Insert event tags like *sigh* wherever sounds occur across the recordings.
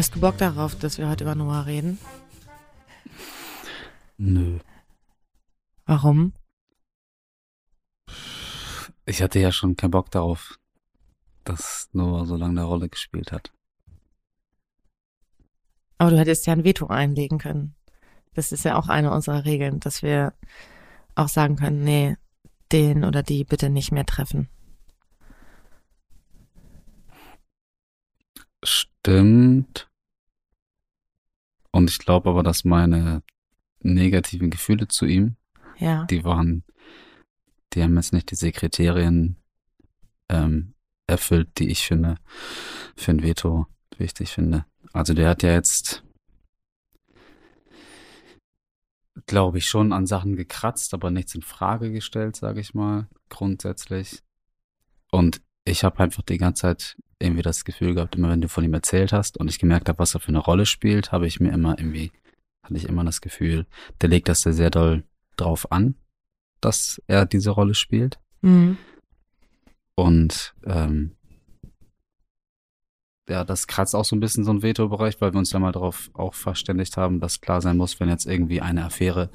Hast du Bock darauf, dass wir heute über Noah reden? Nö. Warum? Ich hatte ja schon keinen Bock darauf, dass Noah so lange eine Rolle gespielt hat. Aber du hättest ja ein Veto einlegen können. Das ist ja auch eine unserer Regeln, dass wir auch sagen können, nee, den oder die bitte nicht mehr treffen. Stimmt. Und ich glaube aber, dass meine negativen Gefühle zu ihm, Ja. die waren, die haben jetzt nicht diese Kriterien ähm, erfüllt, die ich finde, für ein Veto wichtig finde. Also der hat ja jetzt, glaube ich, schon an Sachen gekratzt, aber nichts in Frage gestellt, sage ich mal, grundsätzlich. Und ich habe einfach die ganze Zeit irgendwie das Gefühl gehabt, immer wenn du von ihm erzählt hast und ich gemerkt habe, was er für eine Rolle spielt, habe ich mir immer irgendwie, hatte ich immer das Gefühl, der legt das da sehr doll drauf an, dass er diese Rolle spielt. Mhm. Und ähm, ja, das kratzt auch so ein bisschen so ein Veto-Bereich, weil wir uns ja mal darauf auch verständigt haben, dass klar sein muss, wenn jetzt irgendwie eine Affäre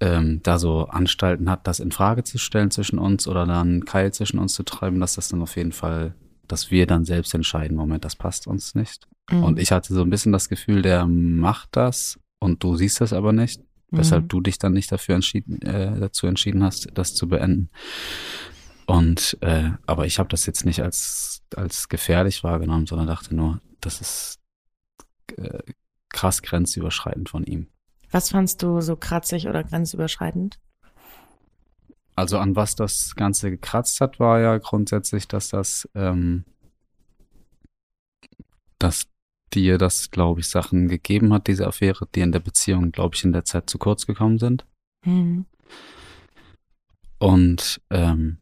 ähm, da so Anstalten hat, das in Frage zu stellen zwischen uns oder dann einen Keil zwischen uns zu treiben, dass das dann auf jeden Fall, dass wir dann selbst entscheiden, Moment, das passt uns nicht. Mhm. Und ich hatte so ein bisschen das Gefühl, der macht das und du siehst das aber nicht, weshalb Mhm. du dich dann nicht dafür entschieden, äh, dazu entschieden hast, das zu beenden. Und äh, aber ich habe das jetzt nicht als als gefährlich wahrgenommen, sondern dachte nur, das ist äh, krass grenzüberschreitend von ihm. Was fandst du so kratzig oder grenzüberschreitend? Also an was das Ganze gekratzt hat, war ja grundsätzlich, dass das, ähm, dass dir das, glaube ich, Sachen gegeben hat, diese Affäre, die in der Beziehung, glaube ich, in der Zeit zu kurz gekommen sind. Mhm. Und ähm,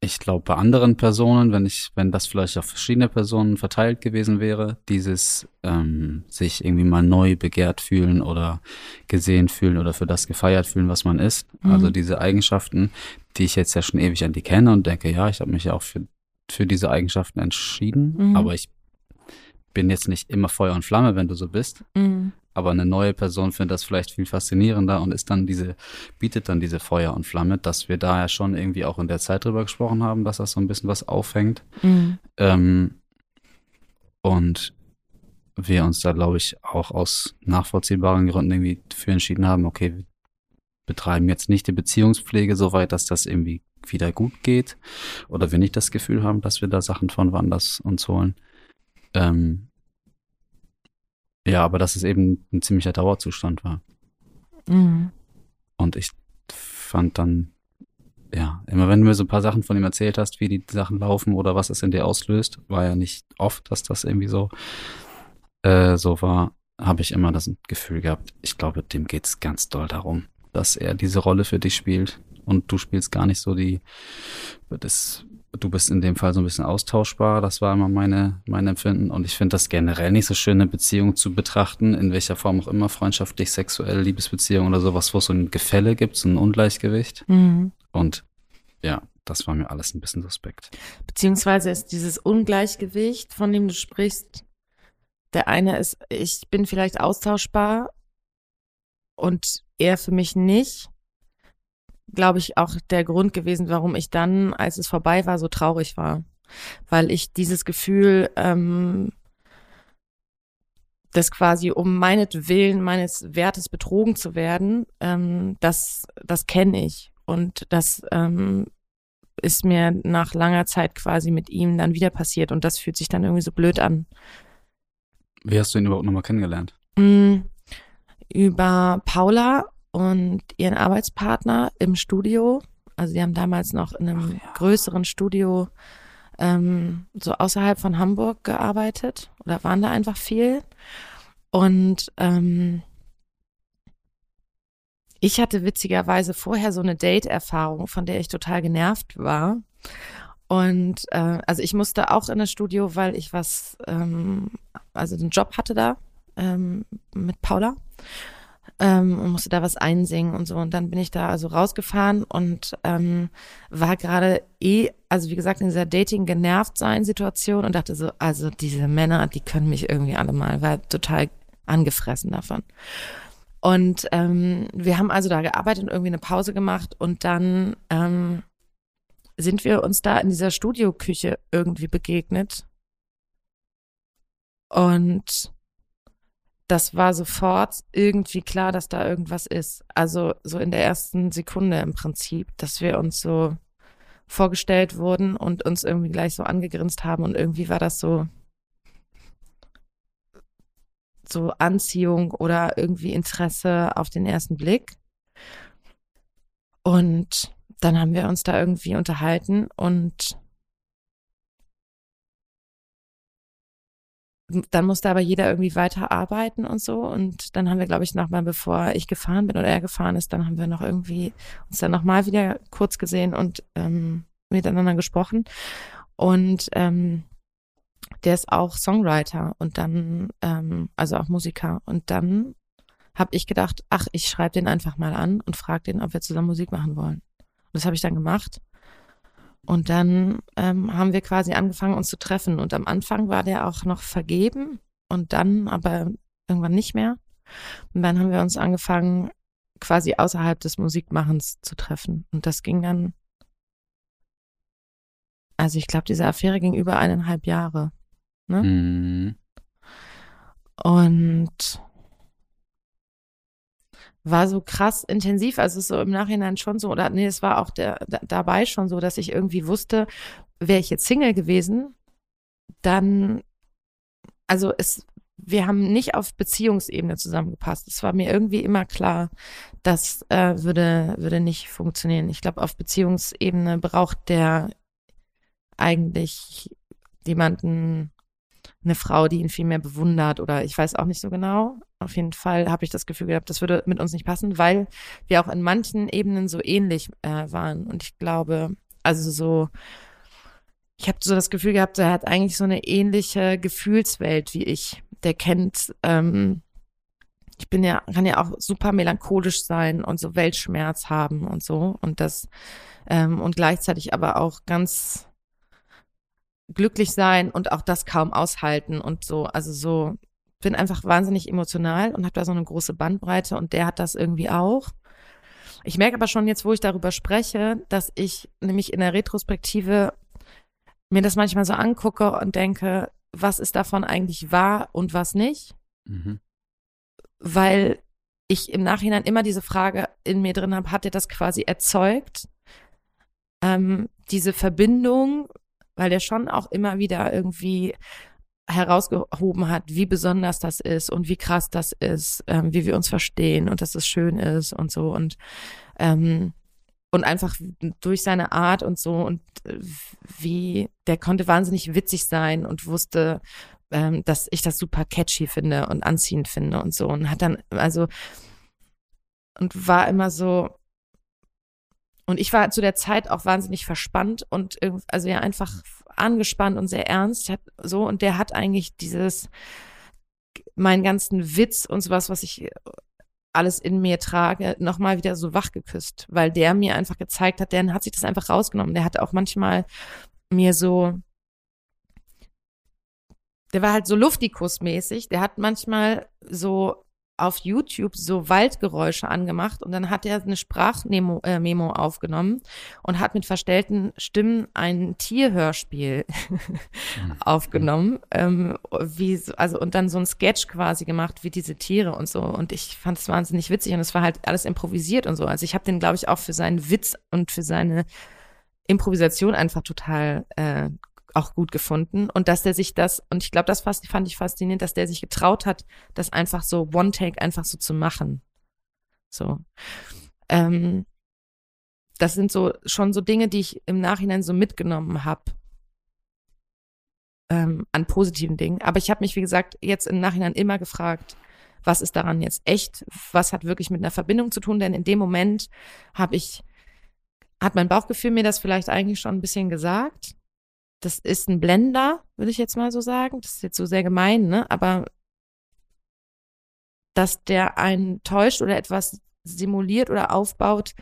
ich glaube, bei anderen Personen, wenn ich, wenn das vielleicht auf verschiedene Personen verteilt gewesen wäre, dieses ähm, sich irgendwie mal neu begehrt fühlen oder gesehen fühlen oder für das gefeiert fühlen, was man ist. Mhm. Also diese Eigenschaften, die ich jetzt ja schon ewig an die kenne und denke, ja, ich habe mich ja auch für, für diese Eigenschaften entschieden, Mhm. aber ich bin jetzt nicht immer Feuer und Flamme, wenn du so bist Mhm. aber eine neue Person findet das vielleicht viel faszinierender und ist dann diese, bietet dann diese Feuer und Flamme, dass wir da ja schon irgendwie auch in der Zeit drüber gesprochen haben, dass das so ein bisschen was auffängt. Mhm. Ähm, und wir uns da, glaube ich, auch aus nachvollziehbaren Gründen irgendwie für entschieden haben, okay, wir betreiben jetzt nicht die Beziehungspflege so weit, dass das irgendwie wieder gut geht oder wir nicht das Gefühl haben, dass wir da Sachen von woanders uns holen. Ähm, ja, aber dass es eben ein ziemlicher Dauerzustand war. Mhm. Und ich fand dann, ja, immer wenn du mir so ein paar Sachen von ihm erzählt hast, wie die Sachen laufen oder was es in dir auslöst, war ja nicht oft, dass das irgendwie so, äh, so war, habe ich immer das Gefühl gehabt, ich glaube, dem geht's ganz doll darum, dass er diese Rolle für dich spielt und du spielst gar nicht so die, das, du bist in dem Fall so ein bisschen austauschbar, das war immer meine, mein Empfinden und ich finde das generell nicht so schön, eine Beziehung zu betrachten, in welcher Form auch immer, freundschaftlich, sexuell, Liebesbeziehung oder sowas, wo es so ein Gefälle gibt, so ein Ungleichgewicht Mhm. und ja, das war mir alles ein bisschen suspekt. Beziehungsweise ist dieses Ungleichgewicht, von dem du sprichst, der eine ist, ich bin vielleicht austauschbar und er für mich nicht, glaube ich, auch der Grund gewesen, warum ich dann, als es vorbei war, so traurig war. Weil ich dieses Gefühl, ähm, das quasi um meinetwillen meines Wertes betrogen zu werden, ähm, das, das kenne ich. Und das ähm, ist mir nach langer Zeit quasi mit ihm dann wieder passiert und das fühlt sich dann irgendwie so blöd an. Wie hast du ihn überhaupt nochmal kennengelernt? Mm, Über Paula und ihren Arbeitspartner im Studio. Also die haben damals noch in einem ja. größeren Studio ähm, so außerhalb von Hamburg gearbeitet oder waren da einfach viel. Und ähm, ich hatte witzigerweise vorher so eine Date-Erfahrung, von der ich total genervt war. Und äh, also ich musste auch in das Studio, weil ich was, ähm, also den Job hatte da ähm, mit Paula ähm, und musste da was einsingen und so. Und dann bin ich da also rausgefahren und ähm, war gerade eh, also wie gesagt, in dieser Dating genervt sein Situation und dachte so, also diese Männer, die können mich irgendwie alle mal, war total angefressen davon. Und ähm, wir haben also da gearbeitet und irgendwie eine Pause gemacht und dann ähm, sind wir uns da in dieser Studioküche irgendwie begegnet. Und das war sofort irgendwie klar, dass da irgendwas ist. Also so in der ersten Sekunde im Prinzip, dass wir uns so vorgestellt wurden und uns irgendwie gleich so angegrinst haben und irgendwie war das so so Anziehung oder irgendwie Interesse auf den ersten Blick. Und dann haben wir uns da irgendwie unterhalten und dann musste aber jeder irgendwie weiter arbeiten und so. Und dann haben wir, glaube ich, nochmal, bevor ich gefahren bin oder er gefahren ist, dann haben wir noch irgendwie uns dann nochmal wieder kurz gesehen und ähm, miteinander gesprochen. Und ähm, der ist auch Songwriter und dann, ähm, also auch Musiker. Und dann habe ich gedacht, ach, ich schreibe den einfach mal an und frage den, ob wir zusammen Musik machen wollen. Und das habe ich dann gemacht. Und dann ähm, haben wir quasi angefangen, uns zu treffen. Und am Anfang war der auch noch vergeben und dann aber irgendwann nicht mehr. Und dann haben wir uns angefangen, quasi außerhalb des Musikmachens zu treffen. Und das ging dann, also ich glaube, diese Affäre ging über eineinhalb Jahre. Ne? Mhm. Und war so krass intensiv. Also so im Nachhinein schon so, oder nee, es war auch der, da, dabei schon so, dass ich irgendwie wusste, wäre ich jetzt Single gewesen, dann, also es, wir haben nicht auf Beziehungsebene zusammengepasst. Es war mir irgendwie immer klar, das äh, würde, würde nicht funktionieren. Ich glaube, auf Beziehungsebene braucht der eigentlich jemanden, eine Frau, die ihn viel mehr bewundert oder ich weiß auch nicht so genau. Auf jeden Fall habe ich das Gefühl gehabt, das würde mit uns nicht passen, weil wir auch in manchen Ebenen so ähnlich äh, waren. Und ich glaube, also so, ich habe so das Gefühl gehabt, er hat eigentlich so eine ähnliche Gefühlswelt wie ich. Der kennt, ähm, ich bin ja, kann ja auch super melancholisch sein und so Weltschmerz haben und so. Und das, ähm, und gleichzeitig aber auch ganz glücklich sein und auch das kaum aushalten und so, also so, bin einfach wahnsinnig emotional und habe da so eine große Bandbreite und der hat das irgendwie auch. Ich merke aber schon jetzt, wo ich darüber spreche, dass ich nämlich in der Retrospektive mir das manchmal so angucke und denke, was ist davon eigentlich wahr und was nicht? Mhm. Weil ich im Nachhinein immer diese Frage in mir drin habe, hat er das quasi erzeugt? Ähm, diese Verbindung weil der schon auch immer wieder irgendwie herausgehoben hat, wie besonders das ist und wie krass das ist, ähm, wie wir uns verstehen und dass es schön ist und so. Und ähm, und einfach durch seine Art und so und äh, wie der konnte wahnsinnig witzig sein und wusste, ähm, dass ich das super catchy finde und anziehend finde und so. Und hat dann also und war immer so und ich war zu der Zeit auch wahnsinnig verspannt und also ja einfach angespannt und sehr ernst. So, und der hat eigentlich dieses, meinen ganzen Witz und sowas, was ich alles in mir trage, nochmal wieder so wach geküsst, weil der mir einfach gezeigt hat, der hat sich das einfach rausgenommen. Der hat auch manchmal mir so, der war halt so Luftikus-mäßig, der hat manchmal so auf YouTube so Waldgeräusche angemacht und dann hat er eine Sprachmemo äh, Memo aufgenommen und hat mit verstellten Stimmen ein Tierhörspiel *laughs* aufgenommen, ähm, wie so, also und dann so ein Sketch quasi gemacht, wie diese Tiere und so und ich fand es wahnsinnig witzig und es war halt alles improvisiert und so. Also ich habe den glaube ich auch für seinen Witz und für seine Improvisation einfach total äh, auch gut gefunden und dass der sich das und ich glaube, das fand ich faszinierend, dass der sich getraut hat, das einfach so One Take einfach so zu machen. So. Ähm, das sind so schon so Dinge, die ich im Nachhinein so mitgenommen habe ähm, an positiven Dingen. Aber ich habe mich, wie gesagt, jetzt im Nachhinein immer gefragt, was ist daran jetzt echt? Was hat wirklich mit einer Verbindung zu tun? Denn in dem Moment habe ich, hat mein Bauchgefühl mir das vielleicht eigentlich schon ein bisschen gesagt. Das ist ein Blender, würde ich jetzt mal so sagen. Das ist jetzt so sehr gemein, ne? Aber dass der einen täuscht oder etwas simuliert oder aufbaut,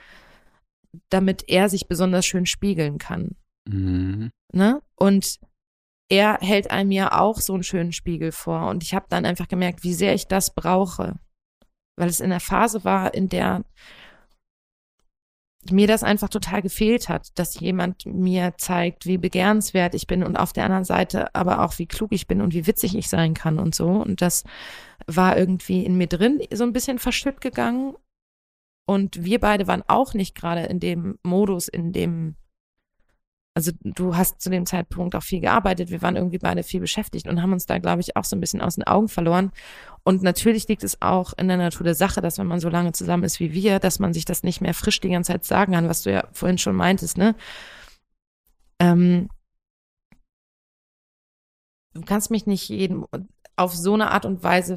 damit er sich besonders schön spiegeln kann. Mhm. Ne? Und er hält einem ja auch so einen schönen Spiegel vor. Und ich habe dann einfach gemerkt, wie sehr ich das brauche. Weil es in der Phase war, in der mir das einfach total gefehlt hat, dass jemand mir zeigt, wie begehrenswert ich bin und auf der anderen Seite aber auch, wie klug ich bin und wie witzig ich sein kann und so. Und das war irgendwie in mir drin so ein bisschen verschütt gegangen. Und wir beide waren auch nicht gerade in dem Modus, in dem also du hast zu dem Zeitpunkt auch viel gearbeitet, wir waren irgendwie beide viel beschäftigt und haben uns da, glaube ich, auch so ein bisschen aus den Augen verloren. Und natürlich liegt es auch in der Natur der Sache, dass wenn man so lange zusammen ist wie wir, dass man sich das nicht mehr frisch die ganze Zeit sagen kann, was du ja vorhin schon meintest, ne? Ähm, du kannst mich nicht jeden auf so eine Art und Weise,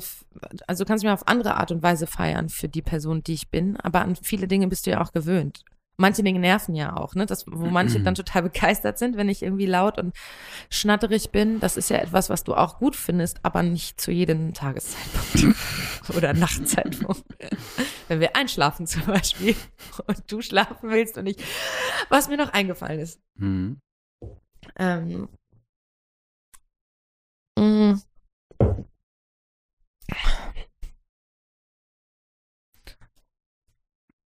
also du kannst mich auf andere Art und Weise feiern für die Person, die ich bin, aber an viele Dinge bist du ja auch gewöhnt manche Dinge nerven ja auch, ne? Das, wo manche dann total begeistert sind, wenn ich irgendwie laut und schnatterig bin. Das ist ja etwas, was du auch gut findest, aber nicht zu jedem Tageszeitpunkt *laughs* oder Nachtzeitpunkt. wenn wir einschlafen zum Beispiel und du schlafen willst und ich, was mir noch eingefallen ist. Mhm. Ähm, mh.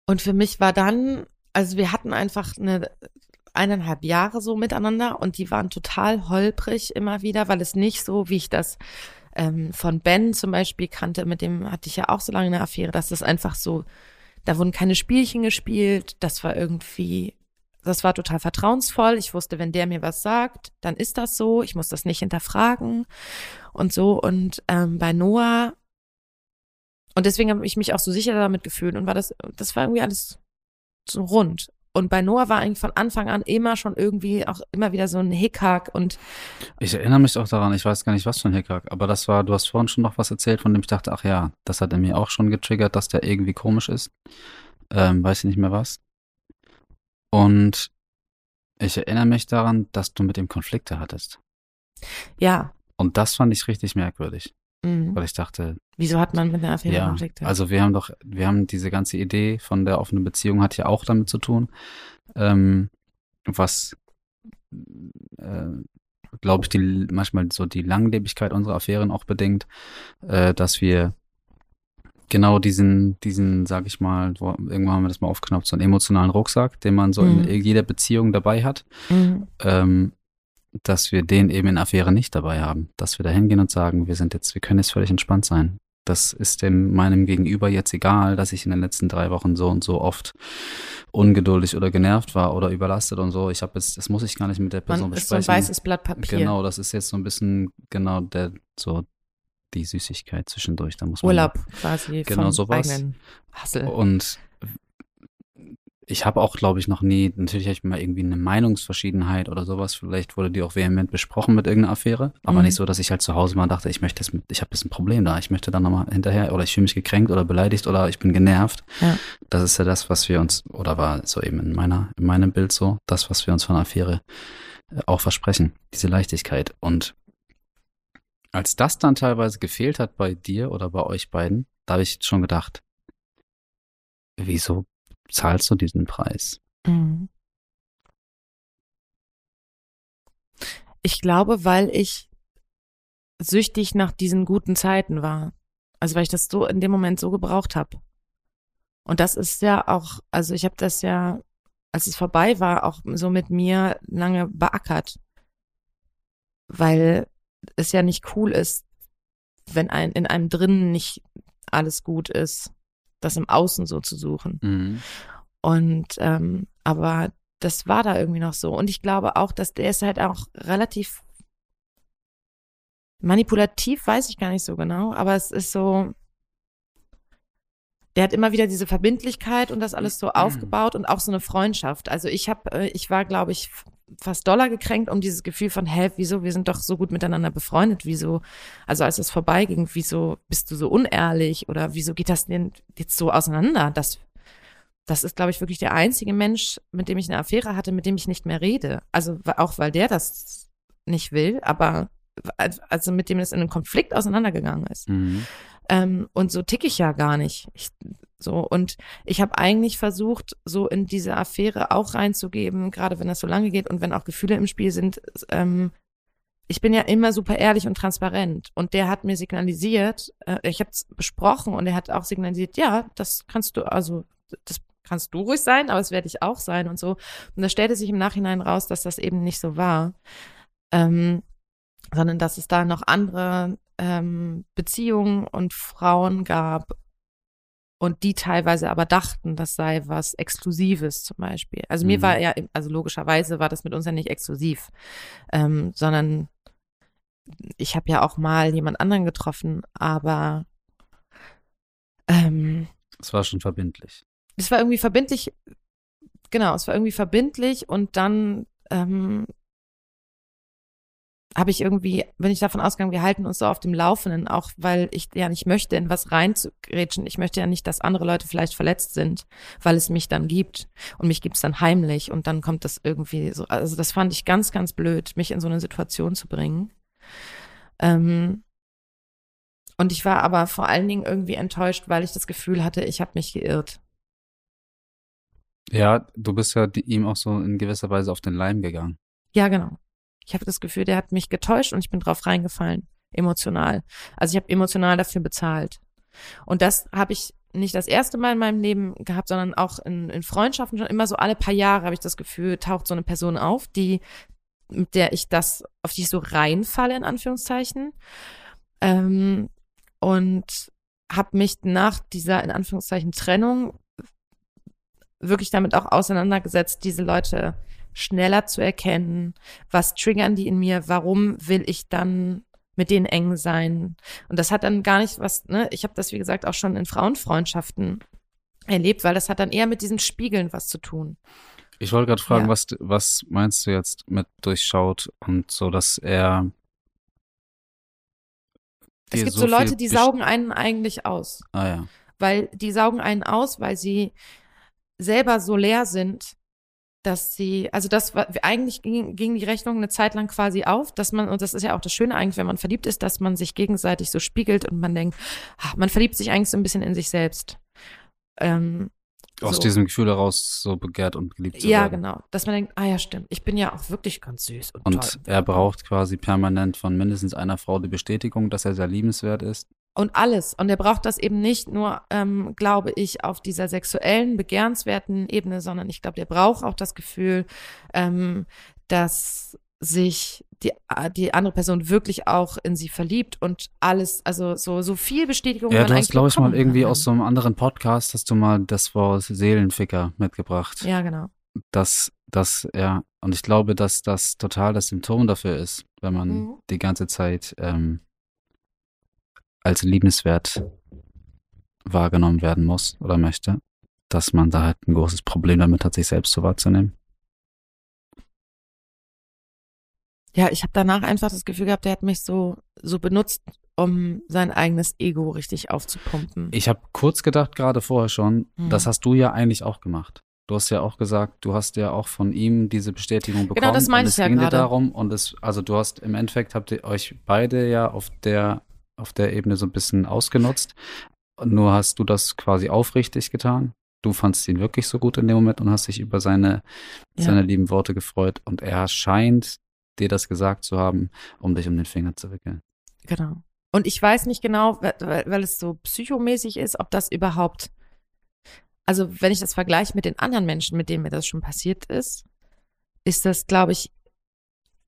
Und für mich war dann also wir hatten einfach eine eineinhalb Jahre so miteinander und die waren total holprig immer wieder, weil es nicht so, wie ich das ähm, von Ben zum Beispiel kannte, mit dem hatte ich ja auch so lange eine Affäre, dass das einfach so, da wurden keine Spielchen gespielt, das war irgendwie, das war total vertrauensvoll. Ich wusste, wenn der mir was sagt, dann ist das so, ich muss das nicht hinterfragen und so. Und ähm, bei Noah, und deswegen habe ich mich auch so sicher damit gefühlt und war das, das war irgendwie alles so rund. Und bei Noah war eigentlich von Anfang an immer schon irgendwie auch immer wieder so ein Hickhack und Ich erinnere mich auch daran, ich weiß gar nicht, was für ein Hickhack, aber das war, du hast vorhin schon noch was erzählt, von dem ich dachte, ach ja, das hat er mir auch schon getriggert, dass der irgendwie komisch ist. Ähm, weiß ich nicht mehr was. Und ich erinnere mich daran, dass du mit ihm Konflikte hattest. ja. Und das fand ich richtig merkwürdig, Mhm. weil ich dachte, Wieso hat man mit einer Affäre ja, Konflikte? also wir haben doch, wir haben diese ganze Idee von der offenen Beziehung hat ja auch damit zu tun, ähm, was, äh, glaube ich, die manchmal so die Langlebigkeit unserer Affären auch bedingt, äh, dass wir genau diesen, diesen, sag ich mal, irgendwann haben wir das mal aufgeknopft, so einen emotionalen Rucksack, den man so Mhm. in jeder Beziehung dabei hat, Mhm. ähm, dass wir den eben in Affäre nicht dabei haben. Dass wir da hingehen und sagen, wir sind jetzt, wir können jetzt völlig entspannt sein. Das ist dem meinem Gegenüber jetzt egal, dass ich in den letzten drei Wochen so und so oft ungeduldig oder genervt war oder überlastet und so. Ich habe jetzt, das muss ich gar nicht mit der Person Man ist so ein besprechen. weißes Blatt Papier. Genau, das ist jetzt so ein bisschen genau der so die Süßigkeit zwischendurch. Da muss man Urlaub quasi Genau, sowas. Hassel. und ich habe auch, glaube ich, noch nie, natürlich habe ich mal irgendwie eine Meinungsverschiedenheit oder sowas. Vielleicht wurde die auch vehement besprochen mit irgendeiner Affäre, aber Mhm. nicht so, dass ich halt zu Hause mal dachte, ich möchte das mit, ich habe jetzt ein Problem da, ich möchte dann nochmal hinterher oder ich fühle mich gekränkt oder beleidigt oder ich bin genervt. Ja. Das ist ja das, was wir uns, oder war so eben in meiner, in meinem Bild so, das, was wir uns von einer Affäre äh, auch versprechen, diese Leichtigkeit. Und als das dann teilweise gefehlt hat bei dir oder bei euch beiden, da habe ich schon gedacht, wieso zahlst du diesen Preis? Mhm. Ich glaube, weil ich süchtig nach diesen guten Zeiten war. Also weil ich das so in dem Moment so gebraucht habe. Und das ist ja auch, also ich habe das ja, als es vorbei war, auch so mit mir lange beackert. Weil es ja nicht cool ist, wenn ein, in einem drinnen nicht alles gut ist, das im Außen so zu suchen. Mhm. Und ähm, aber das war da irgendwie noch so. Und ich glaube auch, dass der ist halt auch relativ manipulativ, weiß ich gar nicht so genau, aber es ist so, der hat immer wieder diese Verbindlichkeit und das alles so aufgebaut und auch so eine Freundschaft. Also ich habe, äh, ich war, glaube ich, fast doller gekränkt um dieses Gefühl von, hä, wieso, wir sind doch so gut miteinander befreundet, wieso, also als es vorbeiging, wieso bist du so unehrlich oder wieso geht das denn jetzt so auseinander? Das, das ist, glaube ich, wirklich der einzige Mensch, mit dem ich eine Affäre hatte, mit dem ich nicht mehr rede. Also auch weil der das nicht will, aber also mit dem es in einen Konflikt auseinandergegangen ist. Mhm. Ähm, und so tick ich ja gar nicht. Ich, so und ich habe eigentlich versucht, so in diese Affäre auch reinzugeben, gerade wenn das so lange geht und wenn auch Gefühle im Spiel sind. Ähm, ich bin ja immer super ehrlich und transparent und der hat mir signalisiert, äh, ich habe es besprochen und er hat auch signalisiert, ja, das kannst du, also das kannst du ruhig sein, aber es werde ich auch sein und so. Und da stellte sich im Nachhinein raus, dass das eben nicht so war. Ähm, sondern dass es da noch andere ähm, Beziehungen und Frauen gab und die teilweise aber dachten, das sei was Exklusives zum Beispiel. Also mir Mhm. war ja, also logischerweise war das mit uns ja nicht exklusiv, ähm, sondern ich habe ja auch mal jemand anderen getroffen, aber ähm, Es war schon verbindlich. es war irgendwie verbindlich, genau, es war irgendwie verbindlich und dann ähm, habe ich irgendwie, bin ich davon ausgegangen, wir halten uns so auf dem Laufenden, auch weil ich ja nicht möchte, in was reinzugrätschen. Ich möchte ja nicht, dass andere Leute vielleicht verletzt sind, weil es mich dann gibt. Und mich gibt's dann heimlich und dann kommt das irgendwie so. Also das fand ich ganz, ganz blöd, mich in so eine Situation zu bringen. Ähm, und ich war aber vor allen Dingen irgendwie enttäuscht, weil ich das Gefühl hatte, ich habe mich geirrt. Ja, du bist ja die, ihm auch so in gewisser Weise auf den Leim gegangen. Ja, genau. Ich habe das Gefühl, der hat mich getäuscht und ich bin drauf reingefallen, emotional. Also ich habe emotional dafür bezahlt. Und das habe ich nicht das erste Mal in meinem Leben gehabt, sondern auch in, in Freundschaften schon immer so alle paar Jahre habe ich das Gefühl, taucht so eine Person auf, die mit der ich das, auf die ich so reinfalle in Anführungszeichen. Ähm, und habe mich nach dieser in Anführungszeichen Trennung wirklich damit auch auseinandergesetzt, diese Leute schneller zu erkennen, was triggern die in mir, warum will ich dann mit denen eng sein. Und das hat dann gar nicht was, ne, ich habe das wie gesagt auch schon in Frauenfreundschaften erlebt, weil das hat dann eher mit diesen Spiegeln was zu tun. Ich wollte gerade fragen, Ja. was, was meinst du jetzt mit durchschaut und so, dass er Es gibt so, viel Leute, die saugen einen eigentlich aus. Ah ja. weil die saugen einen aus, weil sie selber so leer sind, dass sie, also das war, eigentlich ging, ging die Rechnung eine Zeit lang quasi auf, dass man, und das ist ja auch das Schöne eigentlich, wenn man verliebt ist, dass man sich gegenseitig so spiegelt und man denkt, ach, man verliebt sich eigentlich so ein bisschen in sich selbst. Ähm, Aus so. diesem Gefühl heraus so begehrt und geliebt zu Ja, werden. genau. Dass man denkt, ah ja, stimmt, ich bin ja auch wirklich ganz süß und, Und toll. er braucht quasi permanent von mindestens einer Frau die Bestätigung, dass er sehr liebenswert ist. Und alles. Und er braucht das eben nicht nur, ähm, glaube ich, auf dieser sexuellen, begehrenswerten Ebene, sondern ich glaube, der braucht auch das Gefühl, ähm, dass sich die, die andere Person wirklich auch in sie verliebt und alles, also so, so viel Bestätigung. Ja, du hast, glaube ich, mal irgendwie kann. aus so einem anderen Podcast, hast du mal das Wort Seelenficker mitgebracht. Ja, genau. Das, das, ja. Und ich glaube, dass das total das Symptom dafür ist, wenn man Mhm. die ganze Zeit ähm, als liebenswert wahrgenommen werden muss oder möchte, dass man da halt ein großes Problem damit hat, sich selbst so wahrzunehmen. Ja, ich habe danach einfach das Gefühl gehabt, der hat mich so, so benutzt, um sein eigenes Ego richtig aufzupumpen. Ich habe kurz gedacht, gerade vorher schon, Mhm. das hast du ja eigentlich auch gemacht. Du hast ja auch gesagt, du hast ja auch von ihm diese Bestätigung bekommen. Genau, das meinte und ich es ja ging dir gerade. darum und es, also du hast im Endeffekt habt ihr euch beide ja auf der auf der Ebene so ein bisschen ausgenutzt. Nur hast du das quasi aufrichtig getan. Du fandst ihn wirklich so gut in dem Moment und hast dich über seine Ja. seine lieben Worte gefreut und er scheint dir das gesagt zu haben, um dich um den Finger zu wickeln. Genau. Und ich weiß nicht genau, weil weil es so psychomäßig ist, ob das überhaupt, also wenn ich das vergleiche mit den anderen Menschen, mit denen mir das schon passiert ist, ist das, glaube ich,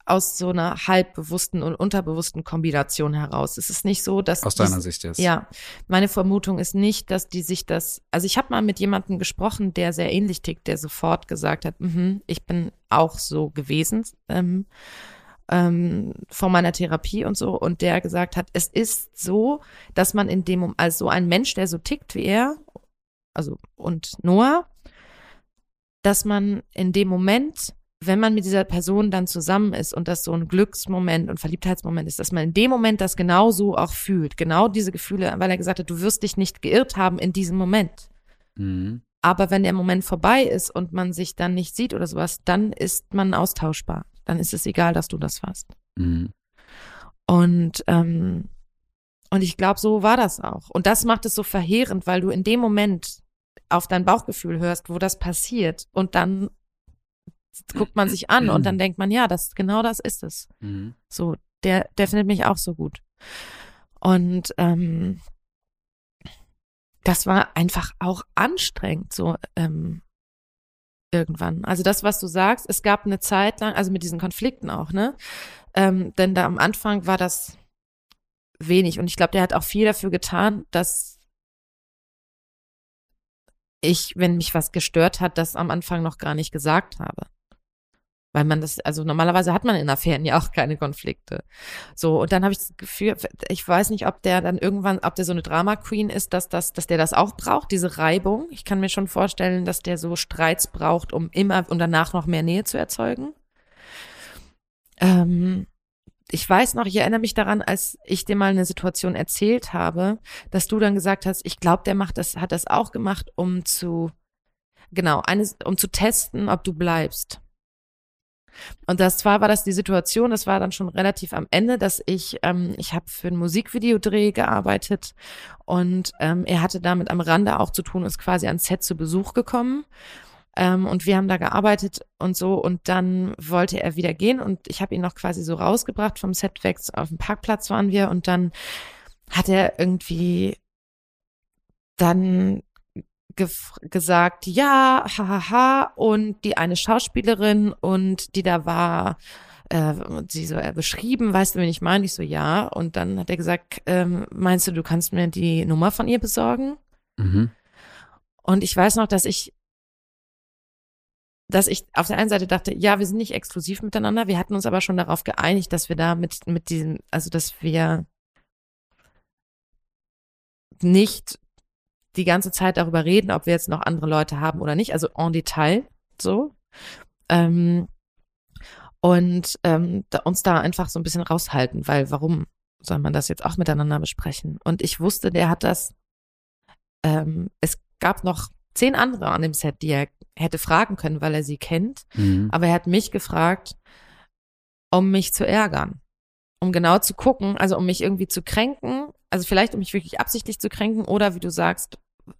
aus so einer halbbewussten und unterbewussten Kombination heraus. Es ist nicht so, dass Aus deiner Sicht jetzt. Ja, meine Vermutung ist nicht, dass die sich das, also ich habe mal mit jemandem gesprochen, der sehr ähnlich tickt, der sofort gesagt hat, mhm, ich bin auch so gewesen ähm, ähm, vor meiner Therapie und so, und der gesagt hat, es ist so, dass man in dem, also so ein Mensch, der so tickt wie er, also und Noah, dass man in dem Moment, wenn man mit dieser Person dann zusammen ist und das so ein Glücksmoment und Verliebtheitsmoment ist, dass man in dem Moment das genau so auch fühlt, genau diese Gefühle, weil er gesagt hat, du wirst dich nicht geirrt haben in diesem Moment. Mhm. Aber wenn der Moment vorbei ist und man sich dann nicht sieht oder sowas, dann ist man austauschbar. Dann ist es egal, dass du das warst. Mhm. Und ähm, und ich glaube, so war das auch. Und das macht es so verheerend, weil du in dem Moment auf dein Bauchgefühl hörst, wo das passiert. Und dann guckt man sich an und dann *clears throat* denkt man, ja, das genau das ist es. Mhm. So, der, der findet mich auch so gut. Und ähm, das war einfach auch anstrengend, so ähm, irgendwann. Also das, was du sagst, es gab eine Zeit lang, also mit diesen Konflikten auch, ne? Ähm, denn da am Anfang war das wenig und ich glaube, der hat auch viel dafür getan, dass ich, wenn mich was gestört hat, das am Anfang noch gar nicht gesagt habe. Weil man das, also normalerweise hat man in Affären ja auch keine Konflikte. So, und dann habe ich das Gefühl, ich weiß nicht, ob der dann irgendwann, ob der so eine Drama Queen ist, dass, das, dass der das auch braucht, diese Reibung. Ich kann mir schon vorstellen, dass der so Streits braucht, um immer und danach noch mehr Nähe zu erzeugen. Ähm, ich weiß noch, ich erinnere mich daran, als ich dir mal eine Situation erzählt habe, dass du dann gesagt hast, ich glaube, der macht das, hat das auch gemacht, um zu, genau, eines, um zu testen, ob du bleibst. Und das zwar war das die Situation, das war dann schon relativ am Ende, dass ich, ähm, ich habe für ein Musikvideodreh gearbeitet und ähm, er hatte damit am Rande auch zu tun, ist quasi ans Set zu Besuch gekommen. Ähm, und wir haben da gearbeitet und so und dann wollte er wieder gehen und ich habe ihn noch quasi so rausgebracht vom Set weg, auf dem Parkplatz waren wir und dann hat er irgendwie dann gesagt, ja, hahaha, und die eine Schauspielerin und die da war, äh, sie so äh, beschrieben, weißt du, wen ich meine? Ich so, ja. Und dann hat er gesagt, ähm, meinst du, du kannst mir die Nummer von ihr besorgen? Mhm. Und ich weiß noch, dass ich dass ich auf der einen Seite dachte, ja, wir sind nicht exklusiv miteinander, wir hatten uns aber schon darauf geeinigt, dass wir da mit, mit diesem, also dass wir nicht die ganze Zeit darüber reden, ob wir jetzt noch andere Leute haben oder nicht, also en Detail so. Ähm, und ähm, da, uns da einfach so ein bisschen raushalten, weil warum soll man das jetzt auch miteinander besprechen? Und ich wusste, der hat das, ähm, es gab noch zehn andere an dem Set, die er hätte fragen können, weil er sie kennt, Mhm. aber er hat mich gefragt, um mich zu ärgern, um genau zu gucken, also um mich irgendwie zu kränken, also vielleicht um mich wirklich absichtlich zu kränken oder wie du sagst,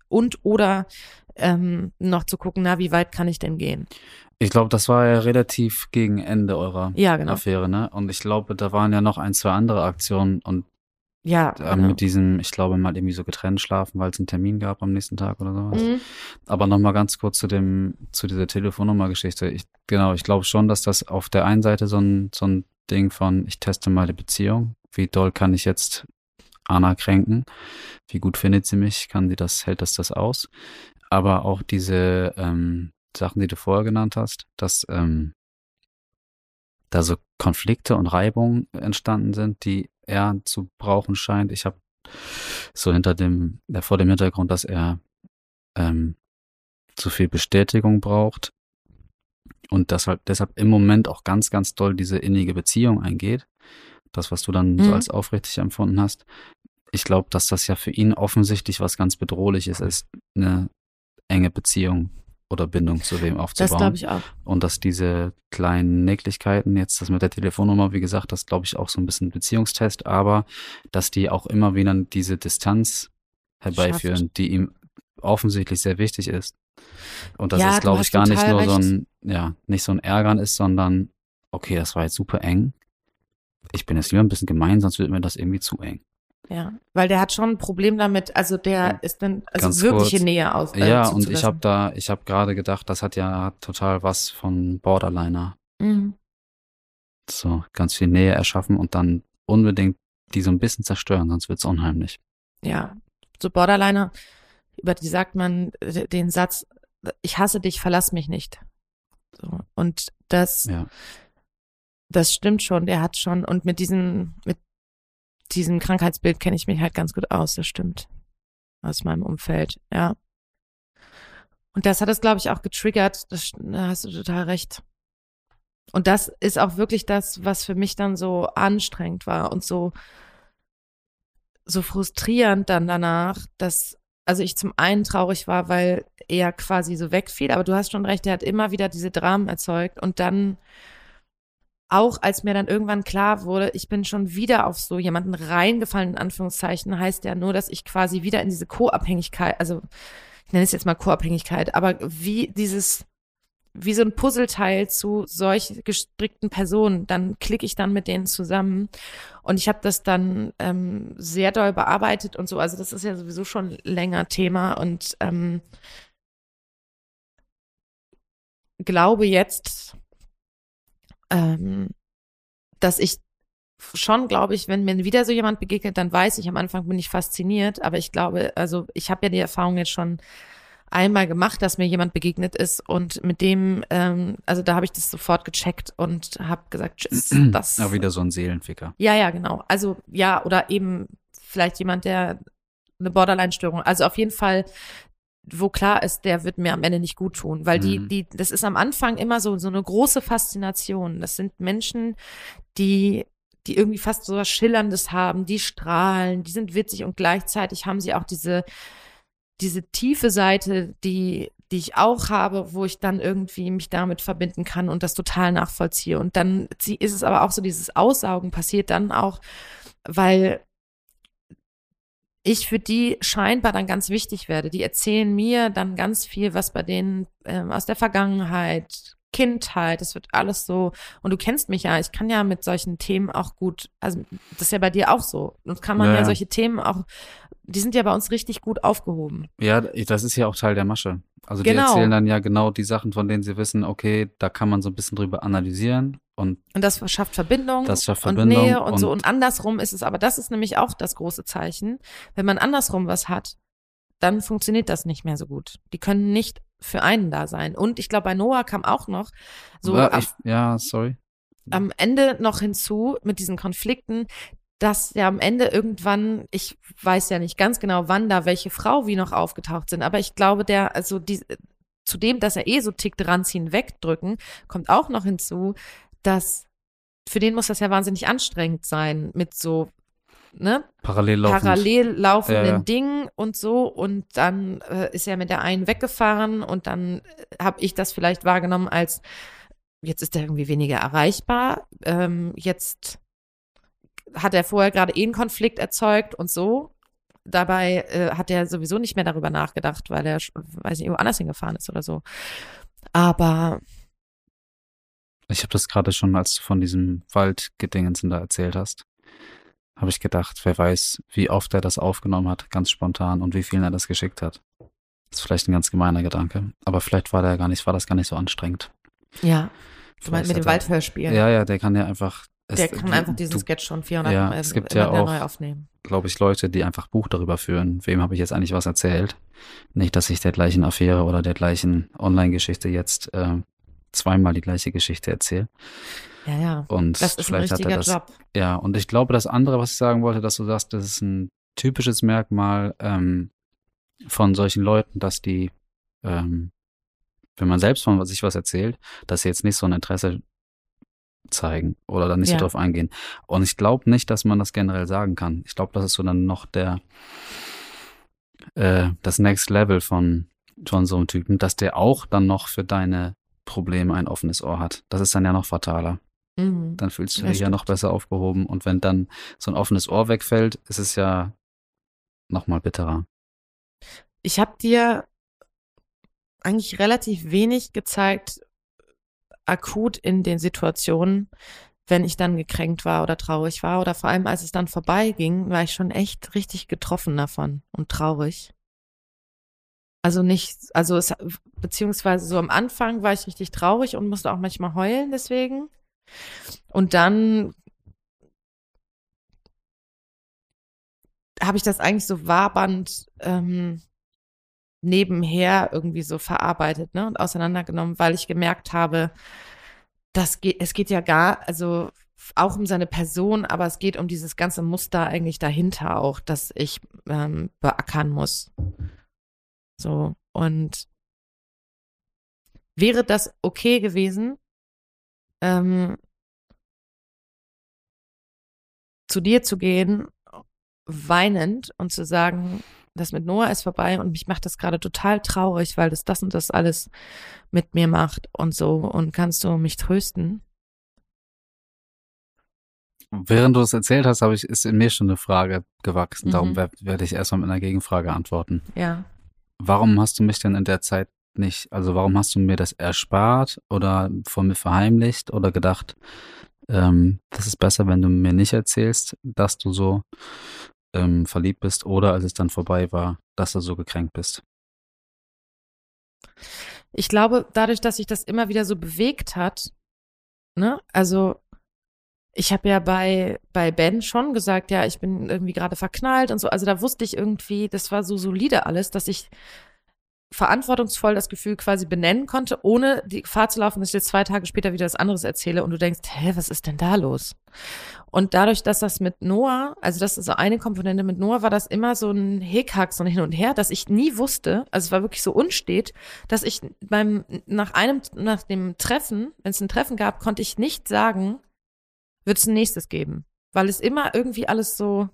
und oder ähm, noch zu gucken, na, wie weit kann ich denn gehen? Ich glaube, das war ja relativ gegen Ende eurer Ja, genau. Affäre, ne? Und ich glaube, da waren ja noch ein, zwei andere Aktionen und Ja, äh, genau. mit diesem, ich glaube mal irgendwie so getrennt schlafen, weil es einen Termin gab am nächsten Tag oder sowas. Mhm. Aber nochmal ganz kurz zu dem, zu dieser Telefonnummer-Geschichte. Ich, genau, ich glaube schon, dass das auf der einen Seite so ein, so ein Ding von, ich teste mal die Beziehung. Wie doll kann ich jetzt Anna kränken? Wie gut findet sie mich? Kann sie das, hält das das aus? Aber auch diese ähm, Sachen, die du vorher genannt hast, dass ähm, da so Konflikte und Reibungen entstanden sind, die er zu brauchen scheint. Ich habe so hinter dem, äh, vor dem Hintergrund, dass er ähm, zu viel Bestätigung braucht und deshalb, deshalb im Moment auch ganz, ganz doll diese innige Beziehung eingeht. Das, was du dann so Mhm. als aufrichtig empfunden hast. Ich glaube, dass das ja für ihn offensichtlich was ganz Bedrohliches ist, eine enge Beziehung oder Bindung zu wem Das aufzubauen. glaube ich auch. Und dass diese kleinen Näcklichkeiten, jetzt das mit der Telefonnummer, wie gesagt, das glaube ich auch so ein bisschen Beziehungstest, aber dass die auch immer wieder diese Distanz herbeiführen, Schafft. die ihm offensichtlich sehr wichtig ist. Und dass Ja, es, du glaube ich, gar nicht nur so recht. ein, ja, nicht so ein Ärgern ist, sondern, okay, das war jetzt super eng. Ich bin jetzt lieber ein bisschen gemein, sonst wird mir das irgendwie zu eng. Ja, weil der hat schon ein Problem damit, also der ist dann also wirkliche kurz. Nähe aus. Äh, ja, und ich habe da, ich habe gerade gedacht, das hat ja total was von Borderliner. Mhm. so ganz viel Nähe erschaffen und dann unbedingt die so ein bisschen zerstören, sonst wird's unheimlich. Ja, so Borderliner, über die sagt man äh, den Satz, ich hasse dich, verlass mich nicht. So, und das, Ja. Das stimmt schon, der hat schon, und mit diesem, mit diesem Krankheitsbild kenne ich mich halt ganz gut aus, das stimmt. Aus meinem Umfeld, ja. Und das hat es, glaube ich, auch getriggert. Das, da hast du total recht. Und das ist auch wirklich das, was für mich dann so anstrengend war und so, so frustrierend dann danach, dass, also ich zum einen traurig war, weil er quasi so wegfiel, aber du hast schon recht, er hat immer wieder diese Dramen erzeugt und dann auch als mir dann irgendwann klar wurde, ich bin schon wieder auf so jemanden reingefallen, in Anführungszeichen, heißt ja nur, dass ich quasi wieder in diese Co-Abhängigkeit, also ich nenne es jetzt mal Co-Abhängigkeit, aber wie dieses, wie so ein Puzzleteil zu solch gestrickten Personen, dann klicke ich dann mit denen zusammen. Und ich habe das dann ähm, sehr doll bearbeitet und so, also das ist ja sowieso schon länger Thema und ähm, glaube jetzt, ähm, dass ich schon, glaube ich, wenn mir wieder so jemand begegnet, dann weiß ich, am Anfang bin ich fasziniert, aber ich glaube, also ich habe ja die Erfahrung jetzt schon einmal gemacht, dass mir jemand begegnet ist und mit dem, ähm, also da habe ich das sofort gecheckt und habe gesagt, tschüss, *clears throat* das. Ja, wieder so ein Seelenficker. Ja, ja, genau. Also ja, oder eben vielleicht jemand, der eine Borderline-Störung, also auf jeden Fall wo klar ist, der wird mir am Ende nicht gut tun, weil die, Mhm. die, das ist am Anfang immer so, so eine große Faszination. Das sind Menschen, die, die irgendwie fast so was Schillerndes haben, die strahlen, die sind witzig und gleichzeitig haben sie auch diese, diese tiefe Seite, die, die ich auch habe, wo ich dann irgendwie mich damit verbinden kann und das total nachvollziehe. Und dann sie- ist es aber auch so, dieses Aussaugen passiert dann auch, weil ich für die scheinbar dann ganz wichtig werde. Die erzählen mir dann ganz viel, was bei denen ähm, aus der Vergangenheit, Kindheit, das wird alles so. Und du kennst mich ja, ich kann ja mit solchen Themen auch gut, also das ist ja bei dir auch so. Und kann man Ja, ja, ja. solche Themen auch, die sind ja bei uns richtig gut aufgehoben. Ja, das ist ja auch Teil der Masche. Also die Genau. erzählen dann ja genau die Sachen, von denen sie wissen, okay, da kann man so ein bisschen drüber analysieren und Und das schafft Verbindung, Das schafft und Verbindung Nähe und, so. und- Und andersrum ist es, aber das ist nämlich auch das große Zeichen. Wenn man andersrum was hat, dann funktioniert das nicht mehr so gut. Die können nicht für einen da sein. Und ich glaube, bei Noah kam auch noch so ich, ja, sorry. am Ende noch hinzu mit diesen Konflikten, dass ja am Ende irgendwann, ich weiß ja nicht ganz genau, wann da welche Frau wie noch aufgetaucht sind, aber ich glaube, der, also die, zu dem, dass er eh so tickt, ranziehen, wegdrücken, kommt auch noch hinzu, dass für den muss das ja wahnsinnig anstrengend sein, mit so, ne, Parallel laufend. parallel laufenden Ja, ja. Dingen und so und dann äh, ist er mit der einen weggefahren und dann habe ich das vielleicht wahrgenommen als jetzt ist er irgendwie weniger erreichbar, ähm, jetzt hat er vorher gerade eh einen Konflikt erzeugt und so. Dabei äh, hat er sowieso nicht mehr darüber nachgedacht, weil er, weiß nicht, irgendwo anders hingefahren ist oder so. Aber Ich habe das gerade schon, als du von diesem Waldgedingensen da erzählt hast, habe ich gedacht, wer weiß, wie oft er das aufgenommen hat, ganz spontan und wie vielen er das geschickt hat. Das ist vielleicht ein ganz gemeiner Gedanke, aber vielleicht war der gar nicht, war das gar nicht so anstrengend. ja, du meinst mit dem Waldhörspiel. Ja, ja, der kann ja einfach. Es- Der kann einfach diesen du, Sketch schon 400 Ja, Mal es gibt ja auch- neu aufnehmen. glaube ich, Leute, die einfach Buch darüber führen, wem habe ich jetzt eigentlich was erzählt. Nicht, dass ich der gleichen Affäre oder der gleichen Online-Geschichte jetzt äh, zweimal die gleiche Geschichte erzähle. Ja, ja. Und Das ist ein vielleicht er richtiger das. Job. Ja, und ich glaube, das andere, was ich sagen wollte, dass du sagst, das ist ein typisches Merkmal ähm, von solchen Leuten, dass die, ähm, wenn man selbst von sich was erzählt, dass sie jetzt nicht so ein Interesse zeigen oder dann nicht Ja. so drauf eingehen. Und ich glaube nicht, dass man das generell sagen kann. Ich glaube, das ist so dann noch der äh, das Next Level von von so einem Typen, dass der auch dann noch für deine Probleme ein offenes Ohr hat. Das ist dann ja noch fataler Mhm. dann fühlst du dich ja noch besser aufgehoben. Und wenn dann so ein offenes Ohr wegfällt, ist es ja noch mal bitterer. Ich habe dir eigentlich relativ wenig gezeigt, akut in den Situationen, wenn ich dann gekränkt war oder traurig war oder vor allem als es dann vorbeiging, war ich schon echt richtig getroffen davon und traurig. Also nicht, also es, beziehungsweise so am Anfang war ich richtig traurig und musste auch manchmal heulen deswegen. Und dann habe ich das eigentlich so wabernd ähm, nebenher irgendwie so verarbeitet ne, und auseinandergenommen, weil ich gemerkt habe, das geht, es geht ja gar, also auch um seine Person, aber es geht um dieses ganze Muster eigentlich dahinter auch, das ich ähm, beackern muss. So, und wäre das okay gewesen, ähm, zu dir zu gehen, weinend und zu sagen, das mit Noah ist vorbei und mich macht das gerade total traurig, weil das das und das alles mit mir macht und so und kannst du mich trösten? Während du es erzählt hast, habe ich, ist in mir schon eine Frage gewachsen. Mhm. Darum wer- werde ich erstmal mit einer Gegenfrage antworten. Ja. Warum hast du mich denn in der Zeit nicht, also warum hast du mir das erspart oder von mir verheimlicht oder gedacht, ähm, das ist besser, wenn du mir nicht erzählst, dass du so ähm, verliebt bist oder als es dann vorbei war, dass du so gekränkt bist? Ich glaube, dadurch, dass sich das immer wieder so bewegt hat, ne, also ich habe ja bei, bei Ben schon gesagt, ja, ich bin irgendwie gerade verknallt und so. Also da wusste ich irgendwie, das war so solide alles, dass ich verantwortungsvoll das Gefühl quasi benennen konnte, ohne die Gefahr zu laufen, dass ich jetzt zwei Tage später wieder was anderes erzähle und du denkst, hä, was ist denn da los? Und dadurch, dass das mit Noah, also das ist so eine Komponente mit Noah, war das immer so ein Hickhack, so ein Hin und Her, dass ich nie wusste, also es war wirklich so unstet, dass ich beim, nach einem, nach dem Treffen, wenn es ein Treffen gab, konnte ich nicht sagen, wird es ein nächstes geben. Weil es immer irgendwie alles so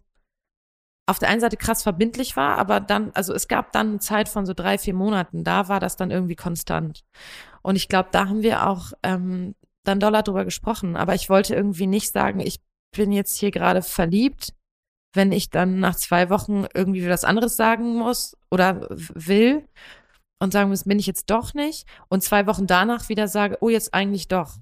auf der einen Seite krass verbindlich war, aber dann, also es gab dann eine Zeit von so drei, vier Monaten, da war das dann irgendwie konstant. Und ich glaube, da haben wir auch ähm, dann doller drüber gesprochen. Aber ich wollte irgendwie nicht sagen, ich bin jetzt hier gerade verliebt, wenn ich dann nach zwei Wochen irgendwie was anderes sagen muss oder will und sagen muss, bin ich jetzt doch nicht. Und zwei Wochen danach wieder sage, oh, jetzt eigentlich doch.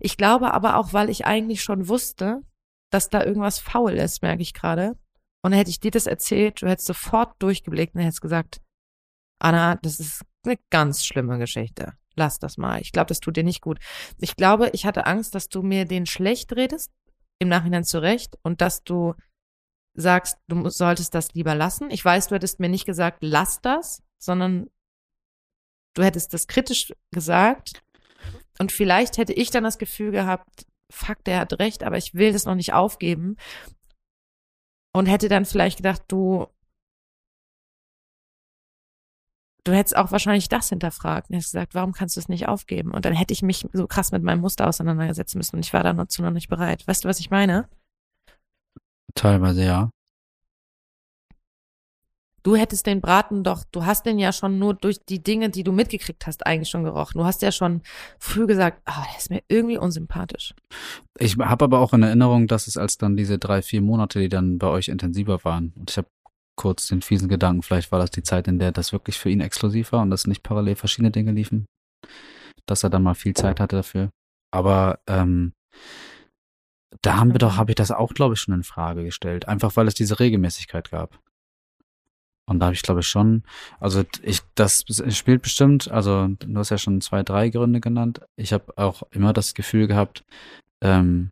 Ich glaube aber auch, weil ich eigentlich schon wusste, dass da irgendwas faul ist, merke ich gerade. Und hätte ich dir das erzählt, du hättest sofort durchgeblickt und hättest gesagt, Anna, das ist eine ganz schlimme Geschichte. Lass das mal. Ich glaube, das tut dir nicht gut. Ich glaube, ich hatte Angst, dass du mir den schlecht redest, im Nachhinein zurecht, und dass du sagst, du solltest das lieber lassen. Ich weiß, du hättest mir nicht gesagt, lass das, sondern du hättest das kritisch gesagt. Und vielleicht hätte ich dann das Gefühl gehabt, fuck, der hat recht, aber ich will das noch nicht aufgeben. Und hätte dann vielleicht gedacht, du, du hättest auch wahrscheinlich das hinterfragt und hättest gesagt, warum kannst du es nicht aufgeben? Und dann hätte ich mich so krass mit meinem Muster auseinandersetzen müssen und ich war dazu noch nicht bereit. Weißt du, was ich meine? Teilweise ja. Du hättest den Braten doch, du hast den ja schon nur durch die Dinge, die du mitgekriegt hast, eigentlich schon gerochen. Du hast ja schon früh gesagt, ah, der ist mir irgendwie unsympathisch. Ich habe aber auch in Erinnerung, dass es als dann diese drei, vier Monate, die dann bei euch intensiver waren. Und ich habe kurz den fiesen Gedanken, vielleicht war das die Zeit, in der das wirklich für ihn exklusiv war und dass nicht parallel verschiedene Dinge liefen. Dass er dann mal viel Zeit hatte dafür. Aber ähm, da haben wir doch, habe ich das auch, glaube ich, schon in Frage gestellt. Einfach weil es diese Regelmäßigkeit gab. Und da habe ich, glaube ich, schon, also ich, das spielt bestimmt, also du hast ja schon zwei, drei Gründe genannt. Ich habe auch immer das Gefühl gehabt, ähm,